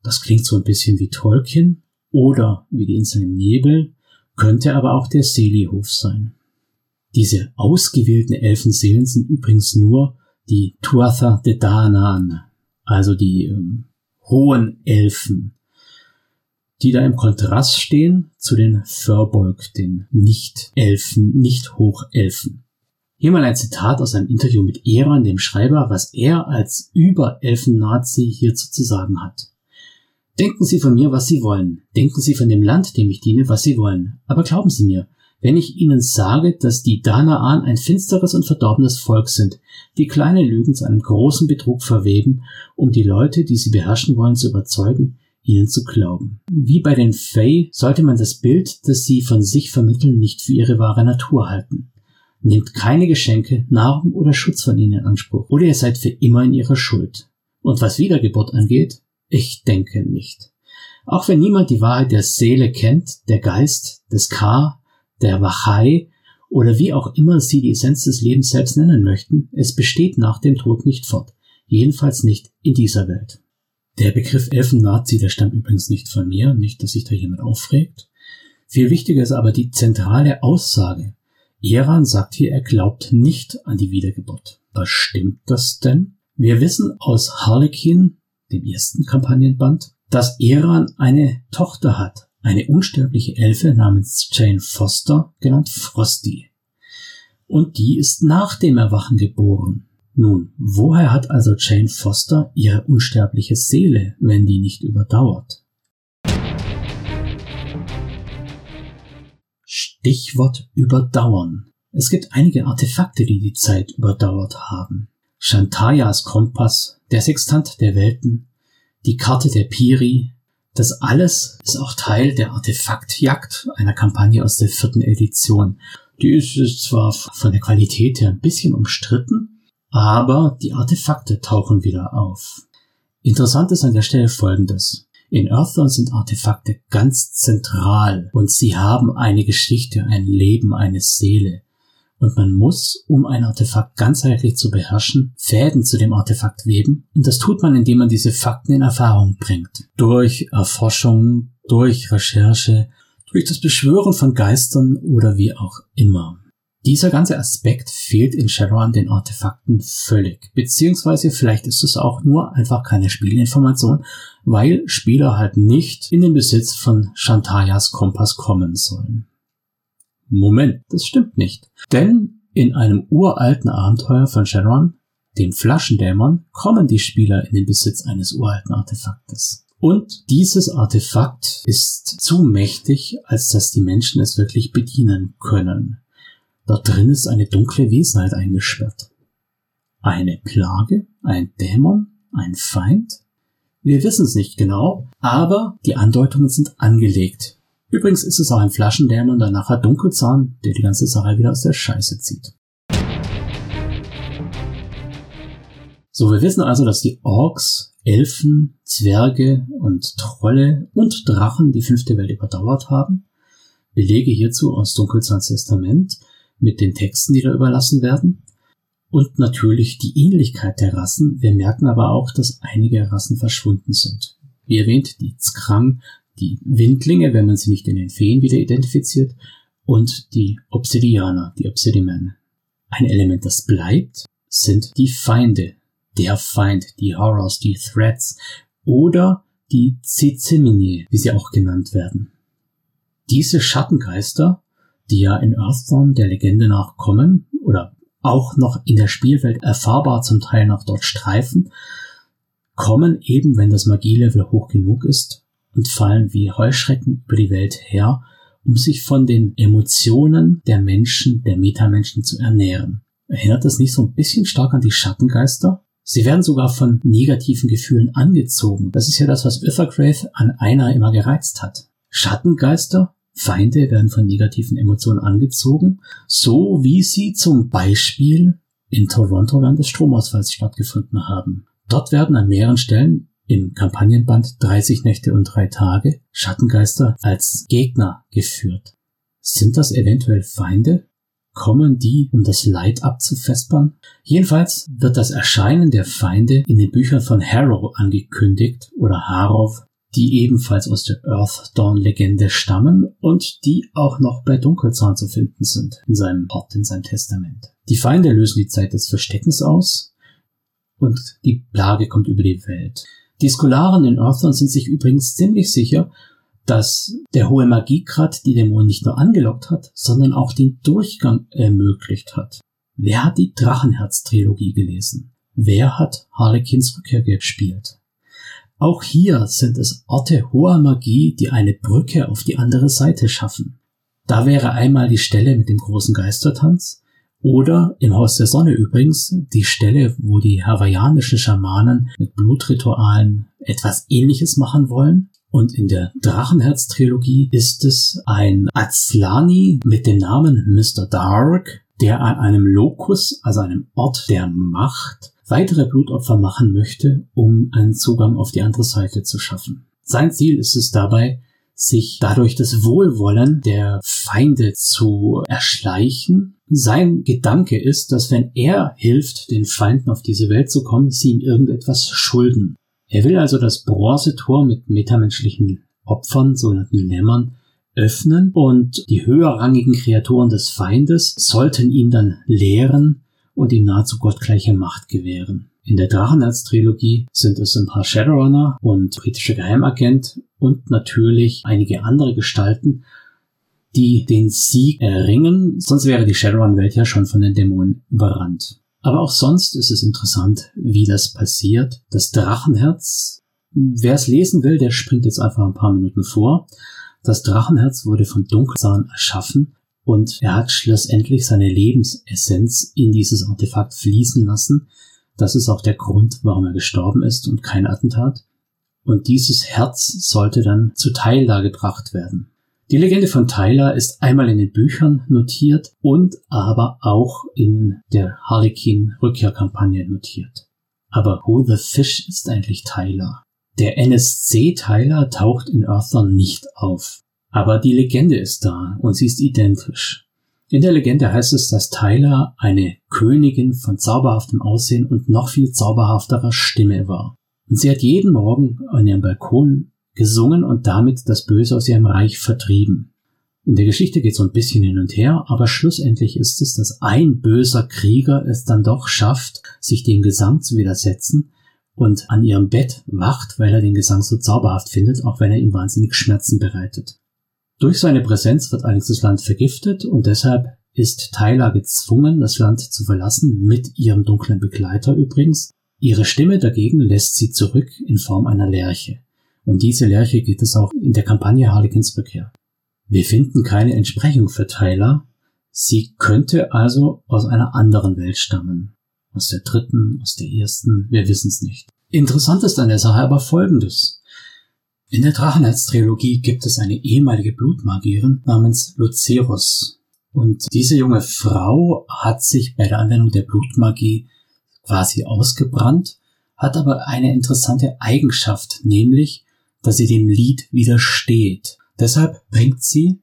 Das klingt so ein bisschen wie Tolkien oder wie die Insel im Nebel, könnte aber auch der Seelenhof sein. Diese ausgewählten Elfenseelen sind übrigens nur die Tuatha de Danann, also die ähm, hohen Elfen, die da im Kontrast stehen zu den Furbolg, den Nicht-Elfen, Nicht-Hochelfen. Hier mal ein Zitat aus einem Interview mit Eran, dem Schreiber, was er als Überelfen-Nazi hierzu zu sagen hat. Denken Sie von mir, was Sie wollen. Denken Sie von dem Land, dem ich diene, was Sie wollen. Aber glauben Sie mir, wenn ich Ihnen sage, dass die Danaan ein finsteres und verdorbenes Volk sind, die kleine Lügen zu einem großen Betrug verweben, um die Leute, die sie beherrschen wollen, zu überzeugen, ihnen zu glauben. Wie bei den Fey sollte man das Bild, das sie von sich vermitteln, nicht für ihre wahre Natur halten. Nehmt keine Geschenke, Nahrung oder Schutz von ihnen in Anspruch, oder ihr seid für immer in ihrer Schuld. Und was Wiedergeburt angeht, ich denke nicht. Auch wenn niemand die Wahrheit der Seele kennt, der Geist, des Ka, der Wachai oder wie auch immer sie die Essenz des Lebens selbst nennen möchten, es besteht nach dem Tod nicht fort. Jedenfalls nicht in dieser Welt. Der Begriff Elfen-Nazi, der stammt übrigens nicht von mir, nicht, dass sich da jemand aufregt. Viel wichtiger ist aber die zentrale Aussage. Iran sagt hier, er glaubt nicht an die Wiedergeburt. Was stimmt das denn? Wir wissen aus Harlequin, dem ersten Kampagnenband, dass Iran eine Tochter hat, eine unsterbliche Elfe namens Jane Foster, genannt Frosty. Und die ist nach dem Erwachen geboren. Nun, woher hat also Jane Foster ihre unsterbliche Seele, wenn die nicht überdauert? Stichwort überdauern. Es gibt einige Artefakte, die die Zeit überdauert haben. Shantayas Kompass, der Sextant der Welten, die Karte der Piri, das alles ist auch Teil der Artefaktjagd, einer Kampagne aus der vierten Edition. Die ist zwar von der Qualität her ein bisschen umstritten, aber die Artefakte tauchen wieder auf. Interessant ist an der Stelle folgendes. In Earthdawn sind Artefakte ganz zentral und sie haben eine Geschichte, ein Leben, eine Seele. Und man muss, um ein Artefakt ganzheitlich zu beherrschen, Fäden zu dem Artefakt weben. Und das tut man, indem man diese Fakten in Erfahrung bringt. Durch Erforschung, durch Recherche, durch das Beschwören von Geistern oder wie auch immer. Dieser ganze Aspekt fehlt in Shadowrun den Artefakten völlig, beziehungsweise vielleicht ist es auch nur einfach keine Spielinformation, weil Spieler halt nicht in den Besitz von Shantayas Kompass kommen sollen. Moment, das stimmt nicht. Denn in einem uralten Abenteuer von Shadowrun, dem Flaschendämon, kommen die Spieler in den Besitz eines uralten Artefaktes. Und dieses Artefakt ist zu mächtig, als dass die Menschen es wirklich bedienen können. Dort drin ist eine dunkle Wesenheit eingesperrt. Eine Plage? Ein Dämon? Ein Feind? Wir wissen es nicht genau, aber die Andeutungen sind angelegt. Übrigens ist es auch ein Flaschendämon, der nachher Dunkelzahn, der die ganze Sache wieder aus der Scheiße zieht. So, wir wissen also, dass die Orks Elfen, Zwerge und Trolle und Drachen die fünfte Welt überdauert haben. Belege hierzu aus Dunkelzahns Testament mit den Texten, die da überlassen werden. Und natürlich die Ähnlichkeit der Rassen. Wir merken aber auch, dass einige Rassen verschwunden sind. Wie erwähnt, die Zkrang, die Windlinge, wenn man sie nicht in den Feen wieder identifiziert, und die Obsidianer, die Obsidimen. Ein Element, das bleibt, sind die Feinde, der Feind, die Horrors, die Threats oder die Zizimini, wie sie auch genannt werden. Diese Schattengeister, die ja in Earthdawn der Legende nach kommen oder auch noch in der Spielwelt erfahrbar zum Teil noch dort streifen, kommen eben, wenn das Magielevel hoch genug ist und fallen wie Heuschrecken über die Welt her, um sich von den Emotionen der Menschen, der Metamenschen zu ernähren. Erinnert das nicht so ein bisschen stark an die Schattengeister? Sie werden sogar von negativen Gefühlen angezogen. Das ist ja das, was Ithergrave an einer immer gereizt hat. Schattengeister, Feinde werden von negativen Emotionen angezogen, so wie sie zum Beispiel in Toronto während des Stromausfalls stattgefunden haben. Dort werden an mehreren Stellen im Kampagnenband 30 Nächte und drei Tage Schattengeister als Gegner geführt. Sind das eventuell Feinde? kommen die, um das Leid abzufespern? Jedenfalls wird das Erscheinen der Feinde in den Büchern von Harrow angekündigt oder Harov, die ebenfalls aus der Earth Dawn Legende stammen und die auch noch bei Dunkelzahn zu finden sind, in seinem Ort, in seinem Testament. Die Feinde lösen die Zeit des Versteckens aus und die Plage kommt über die Welt. Die Skolaren in Earthdawn sind sich übrigens ziemlich sicher, dass der hohe Magiegrad die Dämonen nicht nur angelockt hat, sondern auch den Durchgang ermöglicht hat. Wer hat die Drachenherz-Trilogie gelesen? Wer hat Harlequins Rückkehr gespielt? Auch hier sind es Orte hoher Magie, die eine Brücke auf die andere Seite schaffen. Da wäre einmal die Stelle mit dem großen Geistertanz oder im Haus der Sonne übrigens die Stelle, wo die hawaiianischen Schamanen mit Blutritualen etwas ähnliches machen wollen. Und in der Drachenherz-Trilogie ist es ein Azlani mit dem Namen Mr. Dark, der an einem Locus, also einem Ort der Macht, weitere Blutopfer machen möchte, um einen Zugang auf die andere Seite zu schaffen. Sein Ziel ist es dabei, sich dadurch das Wohlwollen der Feinde zu erschleichen. Sein Gedanke ist, dass wenn er hilft, den Feinden auf diese Welt zu kommen, sie ihm irgendetwas schulden. Er will also das Bronzetor mit metamenschlichen Opfern, sogenannten Lämmern, öffnen und die höherrangigen Kreaturen des Feindes sollten ihn dann lehren und ihm nahezu gottgleiche Macht gewähren. In der Drachenherz-Trilogie sind es ein paar Shadowrunner und britische Geheimagent und natürlich einige andere Gestalten, die den Sieg erringen, sonst wäre die Shadowrun-Welt ja schon von den Dämonen überrannt. Aber auch sonst ist es interessant, wie das passiert. Das Drachenherz, wer es lesen will, der springt jetzt einfach ein paar Minuten vor. Das Drachenherz wurde von Dunkelzahn erschaffen und er hat schlussendlich seine Lebensessenz in dieses Artefakt fließen lassen. Das ist auch der Grund, warum er gestorben ist und kein Attentat. Und dieses Herz sollte dann zu Teil gebracht werden. Die Legende von Tyler ist einmal in den Büchern notiert und aber auch in der Harlequin Rückkehrkampagne notiert. Aber who the fish ist eigentlich Tyler? Der NSC Tyler taucht in Earthdawn nicht auf. Aber die Legende ist da und sie ist identisch. In der Legende heißt es, dass Tyler eine Königin von zauberhaftem Aussehen und noch viel zauberhafterer Stimme war. Und sie hat jeden Morgen an ihrem Balkon gesungen und damit das Böse aus ihrem Reich vertrieben. In der Geschichte geht so ein bisschen hin und her, aber schlussendlich ist es, dass ein böser Krieger es dann doch schafft, sich dem Gesang zu widersetzen und an ihrem Bett wacht, weil er den Gesang so zauberhaft findet, auch wenn er ihm wahnsinnig Schmerzen bereitet. Durch seine Präsenz wird das Land vergiftet und deshalb ist Tyler gezwungen, das Land zu verlassen, mit ihrem dunklen Begleiter übrigens. Ihre Stimme dagegen lässt sie zurück in Form einer Lerche. Um diese Lerche geht es auch in der Kampagne Harlequins Rückkehr. Wir finden keine Entsprechung für Tyler. Sie könnte also aus einer anderen Welt stammen. Aus der dritten, aus der ersten, wir wissen es nicht. Interessant ist an der Sache aber folgendes. In der Drachenherz-Trilogie gibt es eine ehemalige Blutmagierin namens Lucerus. Und diese junge Frau hat sich bei der Anwendung der Blutmagie quasi ausgebrannt, hat aber eine interessante Eigenschaft, nämlich, dass sie dem Lied widersteht. Deshalb bringt sie,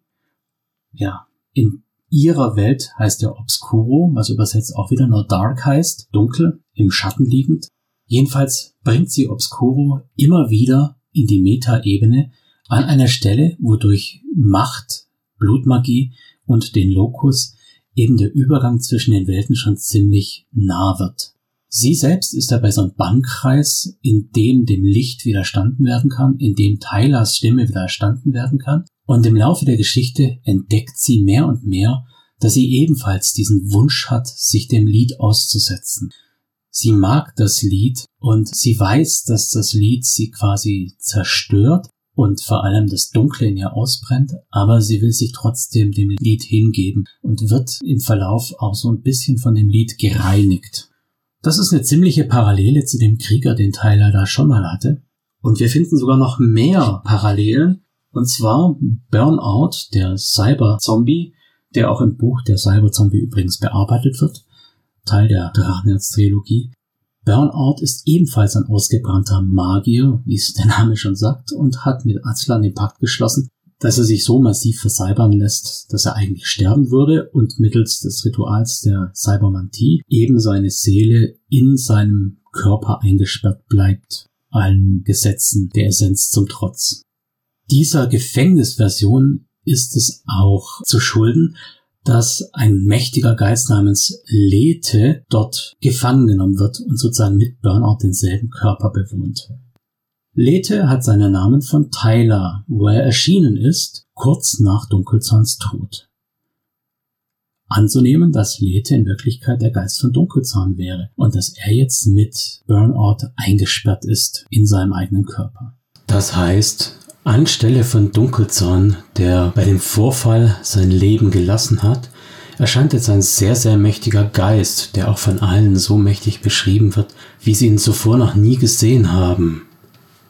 ja, in ihrer Welt heißt der Obscuro, was übersetzt auch wieder nur Dark heißt, dunkel, im Schatten liegend. Jedenfalls bringt sie Obscuro immer wieder in die Meta-Ebene an einer Stelle, wodurch Macht, Blutmagie und den Lokus eben der Übergang zwischen den Welten schon ziemlich nah wird. Sie selbst ist dabei so ein Bannkreis, in dem dem Licht widerstanden werden kann, in dem Tylers Stimme widerstanden werden kann. Und im Laufe der Geschichte entdeckt sie mehr und mehr, dass sie ebenfalls diesen Wunsch hat, sich dem Lied auszusetzen. Sie mag das Lied und sie weiß, dass das Lied sie quasi zerstört und vor allem das Dunkle in ihr ausbrennt, aber sie will sich trotzdem dem Lied hingeben und wird im Verlauf auch so ein bisschen von dem Lied gereinigt. Das ist eine ziemliche Parallele zu dem Krieger, den Tyler da schon mal hatte. Und wir finden sogar noch mehr Parallelen. Und zwar Burnout, der Cyber-Zombie, der auch im Buch der Cyber-Zombie übrigens bearbeitet wird. Teil der Drachenherz-Trilogie. Burnout ist ebenfalls ein ausgebrannter Magier, wie es der Name schon sagt, und hat mit Azlan den Pakt geschlossen, dass er sich so massiv versalbern lässt, dass er eigentlich sterben würde und mittels des Rituals der Cybermantie eben seine Seele in seinem Körper eingesperrt bleibt, allen Gesetzen der Essenz zum Trotz. Dieser Gefängnisversion ist es auch zu schulden, dass ein mächtiger Geist namens Lethe dort gefangen genommen wird und sozusagen mit Burnout denselben Körper bewohnt. Lethe hat seinen Namen von Tyler, wo er erschienen ist, kurz nach Dunkelzahns Tod. Anzunehmen, dass Lethe in Wirklichkeit der Geist von Dunkelzahn wäre und dass er jetzt mit Burnout eingesperrt ist in seinem eigenen Körper. Das heißt, anstelle von Dunkelzahn, der bei dem Vorfall sein Leben gelassen hat, erscheint jetzt ein sehr, sehr mächtiger Geist, der auch von allen so mächtig beschrieben wird, wie sie ihn zuvor noch nie gesehen haben.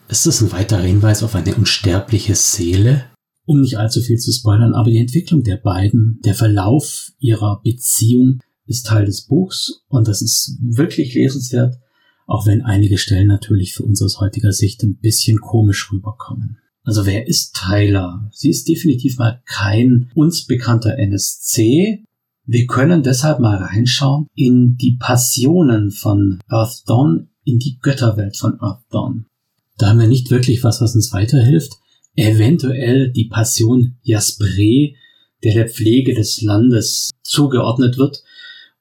Ist das ein weiterer Hinweis auf eine unsterbliche Seele? Um nicht allzu viel zu spoilern, aber die Entwicklung der beiden, der Verlauf ihrer Beziehung ist Teil des Buchs und das ist wirklich lesenswert, auch wenn einige Stellen natürlich für uns aus heutiger Sicht ein bisschen komisch rüberkommen. Also wer ist Tyler? Sie ist definitiv mal kein uns bekannter NSC. Wir können deshalb mal reinschauen in die Passionen von Earth Dawn, in die Götterwelt von Earth Dawn. Da haben wir nicht wirklich was, was uns weiterhilft. Eventuell die Passion Jaspre, der der Pflege des Landes zugeordnet wird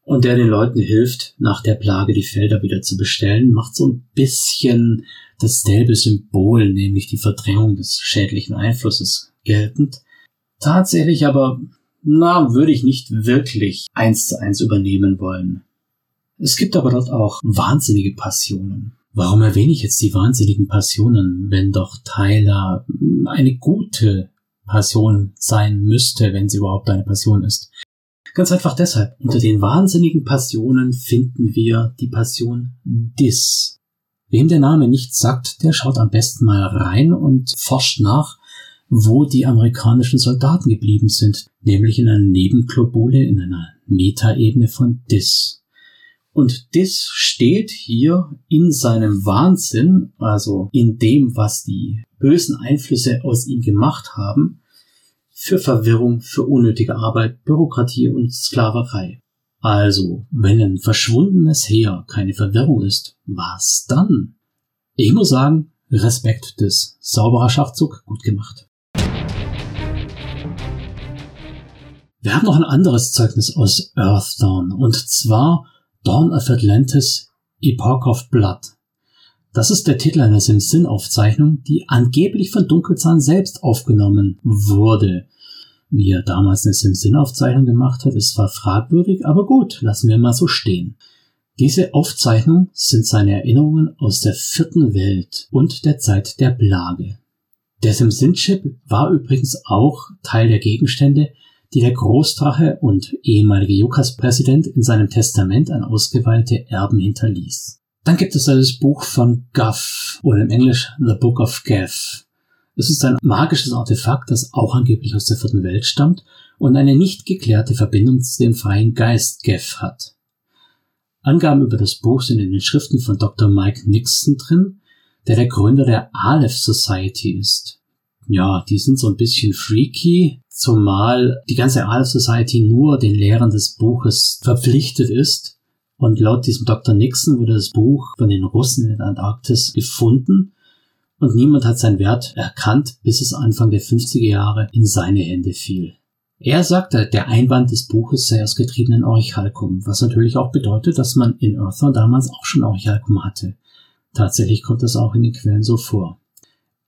und der den Leuten hilft, nach der Plage die Felder wieder zu bestellen, macht so ein bisschen dasselbe Symbol, nämlich die Verdrängung des schädlichen Einflusses geltend. Tatsächlich aber, na, würde ich nicht wirklich eins zu eins übernehmen wollen. Es gibt aber dort auch wahnsinnige Passionen. Warum erwähne ich jetzt die wahnsinnigen Passionen, wenn doch Tyler eine gute Passion sein müsste, wenn sie überhaupt eine Passion ist? Ganz einfach deshalb, unter den wahnsinnigen Passionen finden wir die Passion Dis. Wem der Name nichts sagt, der schaut am besten mal rein und forscht nach, wo die amerikanischen Soldaten geblieben sind, nämlich in einer Nebenglobule in einer Metaebene von Dis. Und das steht hier in seinem Wahnsinn, also in dem, was die bösen Einflüsse aus ihm gemacht haben, für Verwirrung, für unnötige Arbeit, Bürokratie und Sklaverei. Also, wenn ein verschwundenes Heer keine Verwirrung ist, was dann? Ich muss sagen, Respekt des sauberer Schachzug, gut gemacht. Wir haben noch ein anderes Zeugnis aus Earthdawn, und zwar Dawn of Atlantis, Epoch of Blood. Das ist der Titel einer Sim-Sin-Aufzeichnung, die angeblich von Dunkelzahn selbst aufgenommen wurde. Wie er damals eine Sim-Sin-Aufzeichnung gemacht hat, ist zwar fragwürdig, aber gut, lassen wir mal so stehen. Diese Aufzeichnungen sind seine Erinnerungen aus der vierten Welt und der Zeit der Plage. Der Sim-Sin-Chip war übrigens auch Teil der Gegenstände, die der Großdrache und ehemalige Jukas-Präsident in seinem Testament an ausgeweilte Erben hinterließ. Dann gibt es das Buch von Guff oder im Englisch The Book of Gaff. Es ist ein magisches Artefakt, das auch angeblich aus der vierten Welt stammt und eine nicht geklärte Verbindung zu dem freien Geist Gaff hat. Angaben über das Buch sind in den Schriften von Dr. Mike Nixon drin, der der Gründer der Aleph Society ist. Ja, die sind so ein bisschen freaky, zumal die ganze Aleph Society nur den Lehrern des Buches verpflichtet ist und laut diesem Dr. Nixon wurde das Buch von den Russen in der Antarktis gefunden und niemand hat seinen Wert erkannt, bis es Anfang der 50er Jahre in seine Hände fiel. Er sagte, der Einband des Buches sei aus getriebenen Orichalkum, was natürlich auch bedeutet, dass man in Earthon damals auch schon Orichalkum hatte. Tatsächlich kommt das auch in den Quellen so vor.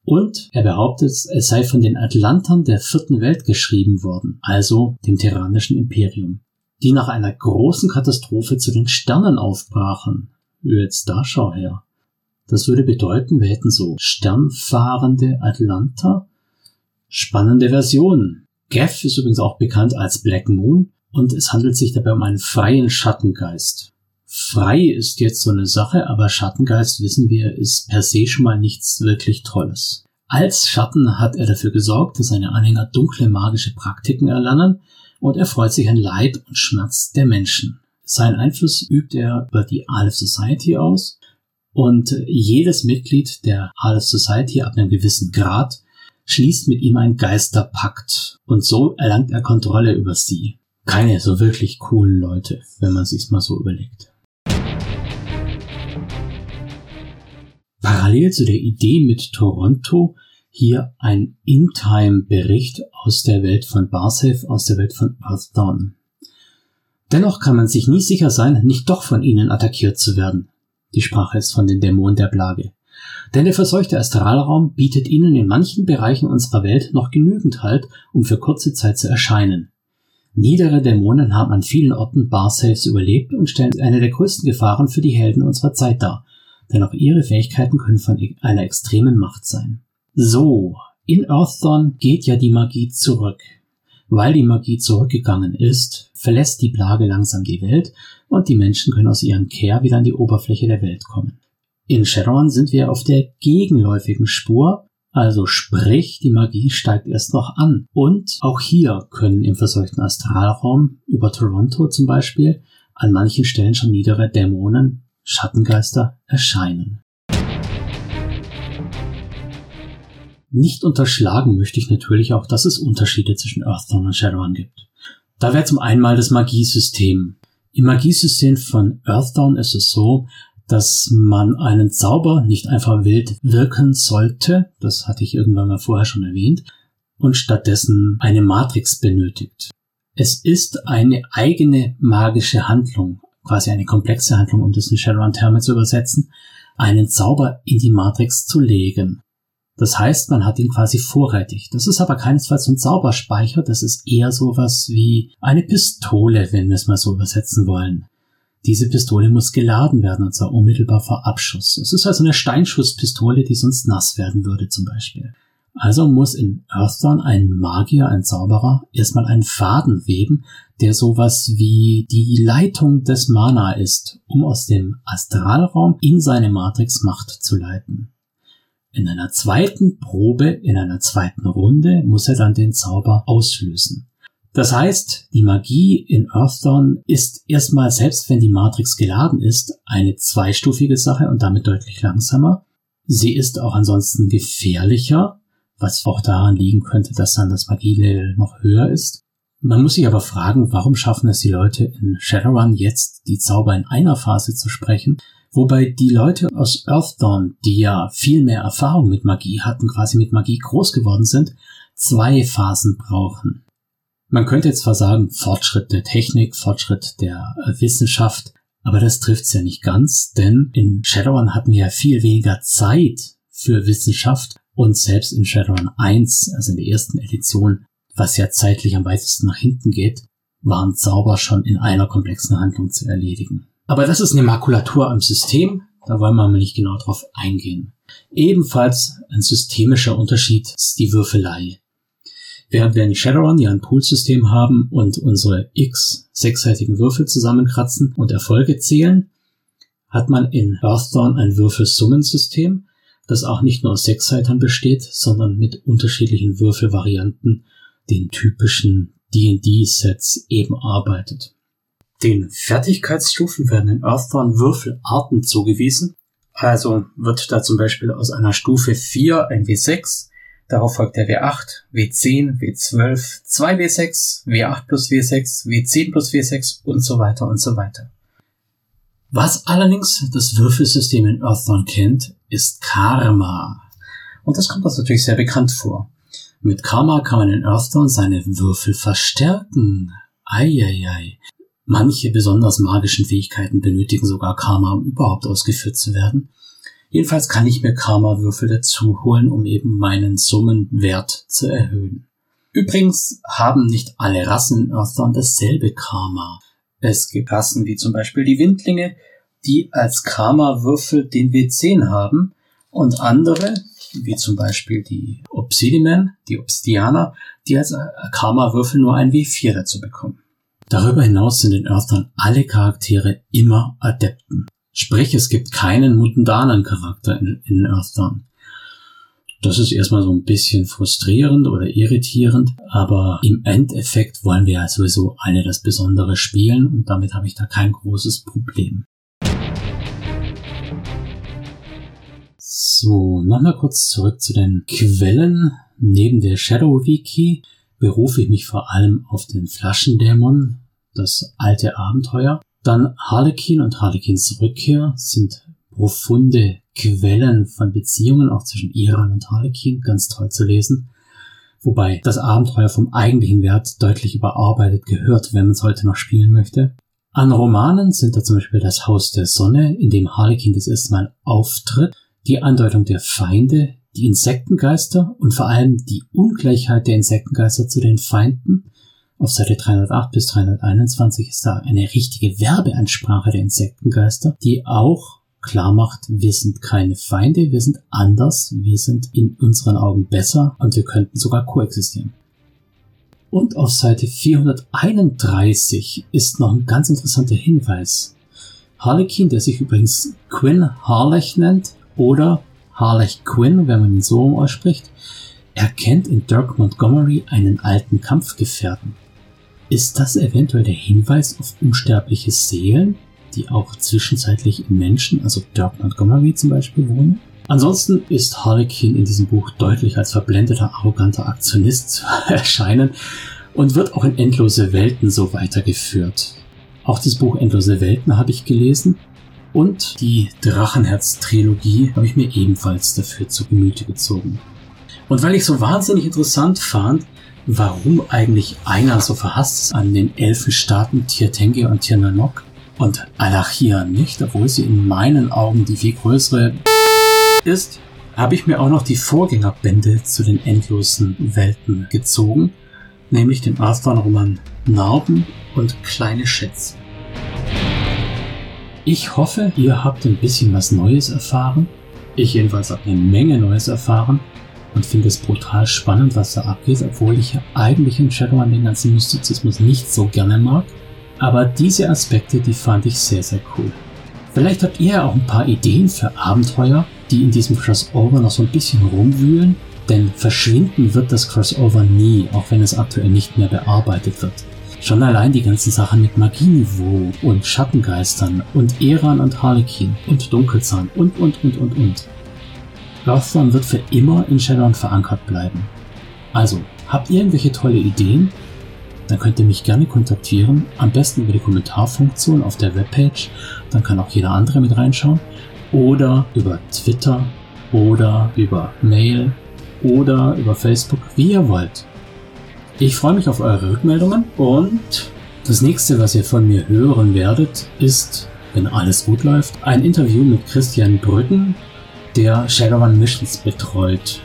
Und er behauptet, es sei von den Atlantern der vierten Welt geschrieben worden, also dem Terranischen Imperium die nach einer großen Katastrophe zu den Sternen aufbrachen. Jetzt da schau her. Das würde bedeuten, wir hätten so sternfahrende Atlanta. Spannende Version. Gaff ist übrigens auch bekannt als Black Moon und es handelt sich dabei um einen freien Schattengeist. Frei ist jetzt so eine Sache, aber Schattengeist, wissen wir, ist per se schon mal nichts wirklich Tolles. Als Schatten hat er dafür gesorgt, dass seine Anhänger dunkle magische Praktiken erlernen, und er freut sich an Leid und Schmerz der Menschen. Seinen Einfluss übt er über die Aleph Society aus und jedes Mitglied der Aleph Society ab einem gewissen Grad schließt mit ihm einen Geisterpakt und so erlangt er Kontrolle über sie. Keine so wirklich coolen Leute, wenn man sich's mal so überlegt. Parallel zu der Idee mit Toronto hier ein In-Time-Bericht aus der Welt von Barsafe, aus der Welt von Earthdawn. Dennoch kann man sich nie sicher sein, nicht doch von ihnen attackiert zu werden. Die Sprache ist von den Dämonen der Plage. Denn der verseuchte Astralraum bietet ihnen in manchen Bereichen unserer Welt noch genügend Halt, um für kurze Zeit zu erscheinen. Niedere Dämonen haben an vielen Orten Barsafes überlebt und stellen eine der größten Gefahren für die Helden unserer Zeit dar, denn auch ihre Fähigkeiten können von einer extremen Macht sein. So, in Earthdawn geht ja die Magie zurück. Weil die Magie zurückgegangen ist, verlässt die Plage langsam die Welt und die Menschen können aus ihrem Kehr wieder an die Oberfläche der Welt kommen. In Shadowrun sind wir auf der gegenläufigen Spur, also sprich, die Magie steigt erst noch an. Und auch hier können im verseuchten Astralraum über Toronto zum Beispiel an manchen Stellen schon niedere Dämonen, Schattengeister erscheinen. Nicht unterschlagen möchte ich natürlich auch, dass es Unterschiede zwischen Earthdawn und Shadowrun gibt. Da wäre zum einen mal das Magiesystem. Im Magiesystem von Earthdawn ist es so, dass man einen Zauber nicht einfach wild wirken sollte, das hatte ich irgendwann mal vorher schon erwähnt, und stattdessen eine Matrix benötigt. Es ist eine eigene magische Handlung, quasi eine komplexe Handlung, um das in Shadowrun-Terme zu übersetzen, einen Zauber in die Matrix zu legen. Das heißt, man hat ihn quasi vorrätig. Das ist aber keinesfalls so ein Zauberspeicher, das ist eher sowas wie eine Pistole, wenn wir es mal so übersetzen wollen. Diese Pistole muss geladen werden, und zwar unmittelbar vor Abschuss. Es ist also eine Steinschusspistole, die sonst nass werden würde zum Beispiel. Also muss in Earthdawn ein Magier, ein Zauberer, erstmal einen Faden weben, der sowas wie die Leitung des Mana ist, um aus dem Astralraum in seine Matrix Macht zu leiten. In einer zweiten Probe, in einer zweiten Runde muss er dann den Zauber auslösen. Das heißt, die Magie in Earthdawn ist erstmal, selbst wenn die Matrix geladen ist, eine zweistufige Sache und damit deutlich langsamer. Sie ist auch ansonsten gefährlicher, was auch daran liegen könnte, dass dann das Magielevel noch höher ist. Man muss sich aber fragen, warum schaffen es die Leute in Shadowrun jetzt, die Zauber in einer Phase zu sprechen, Wobei die Leute aus Earthdawn, die ja viel mehr Erfahrung mit Magie hatten, quasi mit Magie groß geworden sind, zwei Phasen brauchen. Man könnte jetzt zwar sagen, Fortschritt der Technik, Fortschritt der äh, Wissenschaft, aber das trifft's ja nicht ganz, denn in Shadowrun hatten wir ja viel weniger Zeit für Wissenschaft und selbst in Shadowrun 1, also in der ersten Edition, was ja zeitlich am weitesten nach hinten geht, waren Zauber schon in einer komplexen Handlung zu erledigen. Aber das ist eine Makulatur am System, da wollen wir mal nicht genau drauf eingehen. Ebenfalls ein systemischer Unterschied ist die Würfelei. Während wir in Shadowrun ja ein Poolsystem haben und unsere x sechsseitigen Würfel zusammenkratzen und Erfolge zählen, hat man in Earthdawn ein Würfelsummensystem, das auch nicht nur aus Sechsseitern besteht, sondern mit unterschiedlichen Würfelvarianten, den typischen D&D-Sets eben arbeitet. Den Fertigkeitsstufen werden in Earthdawn Würfelarten zugewiesen. Also wird da zum Beispiel aus einer Stufe 4 ein W6, darauf folgt der W8, W10, W12, 2W6, W8 plus W6, W10 plus W6 und so weiter und so weiter. Was allerdings das Würfelsystem in Earthdawn kennt, ist Karma. Und das kommt uns natürlich sehr bekannt vor. Mit Karma kann man in Earthdawn seine Würfel verstärken. Eieiei. Manche besonders magischen Fähigkeiten benötigen sogar Karma, um überhaupt ausgeführt zu werden. Jedenfalls kann ich mir Karma-Würfel dazu holen, um eben meinen Summenwert zu erhöhen. Übrigens haben nicht alle Rassen in Earthdawn dasselbe Karma. Es gibt Rassen wie zum Beispiel die Windlinge, die als Karma-Würfel den W10 haben und andere, wie zum Beispiel die Obsidian, die Obsidianer, die als Karma-Würfel nur ein W4 dazu bekommen. Darüber hinaus sind in Earthdawn alle Charaktere immer Adepten. Sprich, es gibt keinen mundanen Charakter in, in Earthdawn. Das ist erstmal so ein bisschen frustrierend oder irritierend, aber im Endeffekt wollen wir ja sowieso alle das Besondere spielen und damit habe ich da kein großes Problem. So, nochmal kurz zurück zu den Quellen. Neben der Shadow Wiki berufe ich mich vor allem auf den Flaschendämon, das alte Abenteuer. Dann Harlequin und Harlequins Rückkehr sind profunde Quellen von Beziehungen auch zwischen Iran und Harlequin, ganz toll zu lesen. Wobei das Abenteuer vom eigentlichen Wert deutlich überarbeitet gehört, wenn man es heute noch spielen möchte. An Romanen sind da zum Beispiel das Haus der Sonne, in dem Harlequin das erste Mal auftritt die Andeutung der Feinde, die Insektengeister und vor allem die Ungleichheit der Insektengeister zu den Feinden. Auf Seite 308 bis 321 ist da eine richtige Werbeansprache der Insektengeister, die auch klar macht, wir sind keine Feinde, wir sind anders, wir sind in unseren Augen besser und wir könnten sogar koexistieren. Und auf Seite 431 ist noch ein ganz interessanter Hinweis. Harlequin, der sich übrigens Quinn Harlech nennt, oder Harlech Quinn, wenn man ihn so ausspricht, erkennt in Dirk Montgomery einen alten Kampfgefährten. Ist das eventuell der Hinweis auf unsterbliche Seelen, die auch zwischenzeitlich in Menschen, also Dirk Montgomery zum Beispiel, wohnen? Ansonsten ist Harlequin in diesem Buch deutlich als verblendeter, arroganter Aktionist (laughs) zu erscheinen und wird auch in Endlose Welten so weitergeführt. Auch das Buch Endlose Welten habe ich gelesen und die Drachenherz-Trilogie habe ich mir ebenfalls dafür zu Gemüte gezogen. Und weil ich so wahnsinnig interessant fand, warum eigentlich einer so verhasst ist an den Elfenstaaten Tirtenge und Tirnanok und Alachia nicht, obwohl sie in meinen Augen die viel größere ist, habe ich mir auch noch die Vorgängerbände zu den endlosen Welten gezogen, nämlich den Arthur-Roman Narben und Kleine Schätze. Ich hoffe, ihr habt ein bisschen was Neues erfahren. Ich jedenfalls habe eine Menge Neues erfahren und finde es brutal spannend, was da abgeht, obwohl ich ja eigentlich in Shadowrun den ganzen Mystizismus nicht so gerne mag. Aber diese Aspekte, die fand ich sehr, sehr cool. Vielleicht habt ihr ja auch ein paar Ideen für Abenteuer, die in diesem Crossover noch so ein bisschen rumwühlen, denn verschwinden wird das Crossover nie, auch wenn es aktuell nicht mehr bearbeitet wird. Schon allein die ganzen Sachen mit Magieniveau und Schattengeistern und Eran und Harlequin und Dunkelzahn und und und und und. Earthdawn wird für immer in Shadowrun verankert bleiben. Also, habt ihr irgendwelche tolle Ideen? Dann könnt ihr mich gerne kontaktieren, am besten über die Kommentarfunktion auf der Webpage, dann kann auch jeder andere mit reinschauen, oder über Twitter, oder über Mail, oder über Facebook, wie ihr wollt. Ich freue mich auf eure Rückmeldungen und das nächste, was ihr von mir hören werdet, ist, wenn alles gut läuft, ein Interview mit Christian Brücken, der Shadowrun Missions betreut.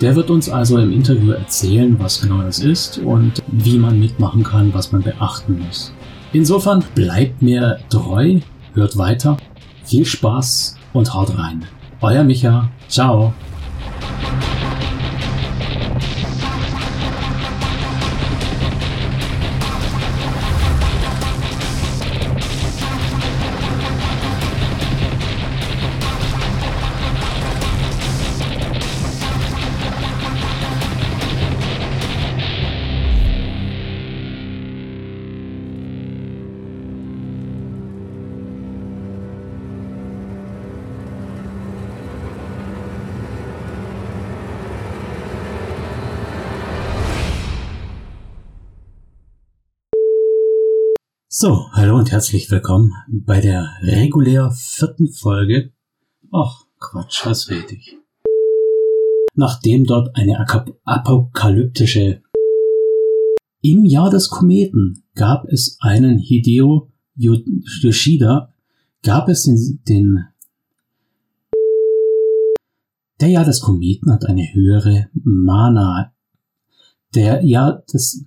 Der wird uns also im Interview erzählen, was genau das ist und wie man mitmachen kann, was man beachten muss. Insofern bleibt mir treu, hört weiter, viel Spaß und haut rein. Euer Micha, ciao. So, hallo und herzlich willkommen bei der regulär vierten Folge. Ach, Quatsch, was rede ich? Nachdem dort eine apokalyptische im Jahr des Kometen gab es einen Hideo Yoshida, gab es den, den der Jahr des Kometen hat eine höhere Mana. Der Jahr des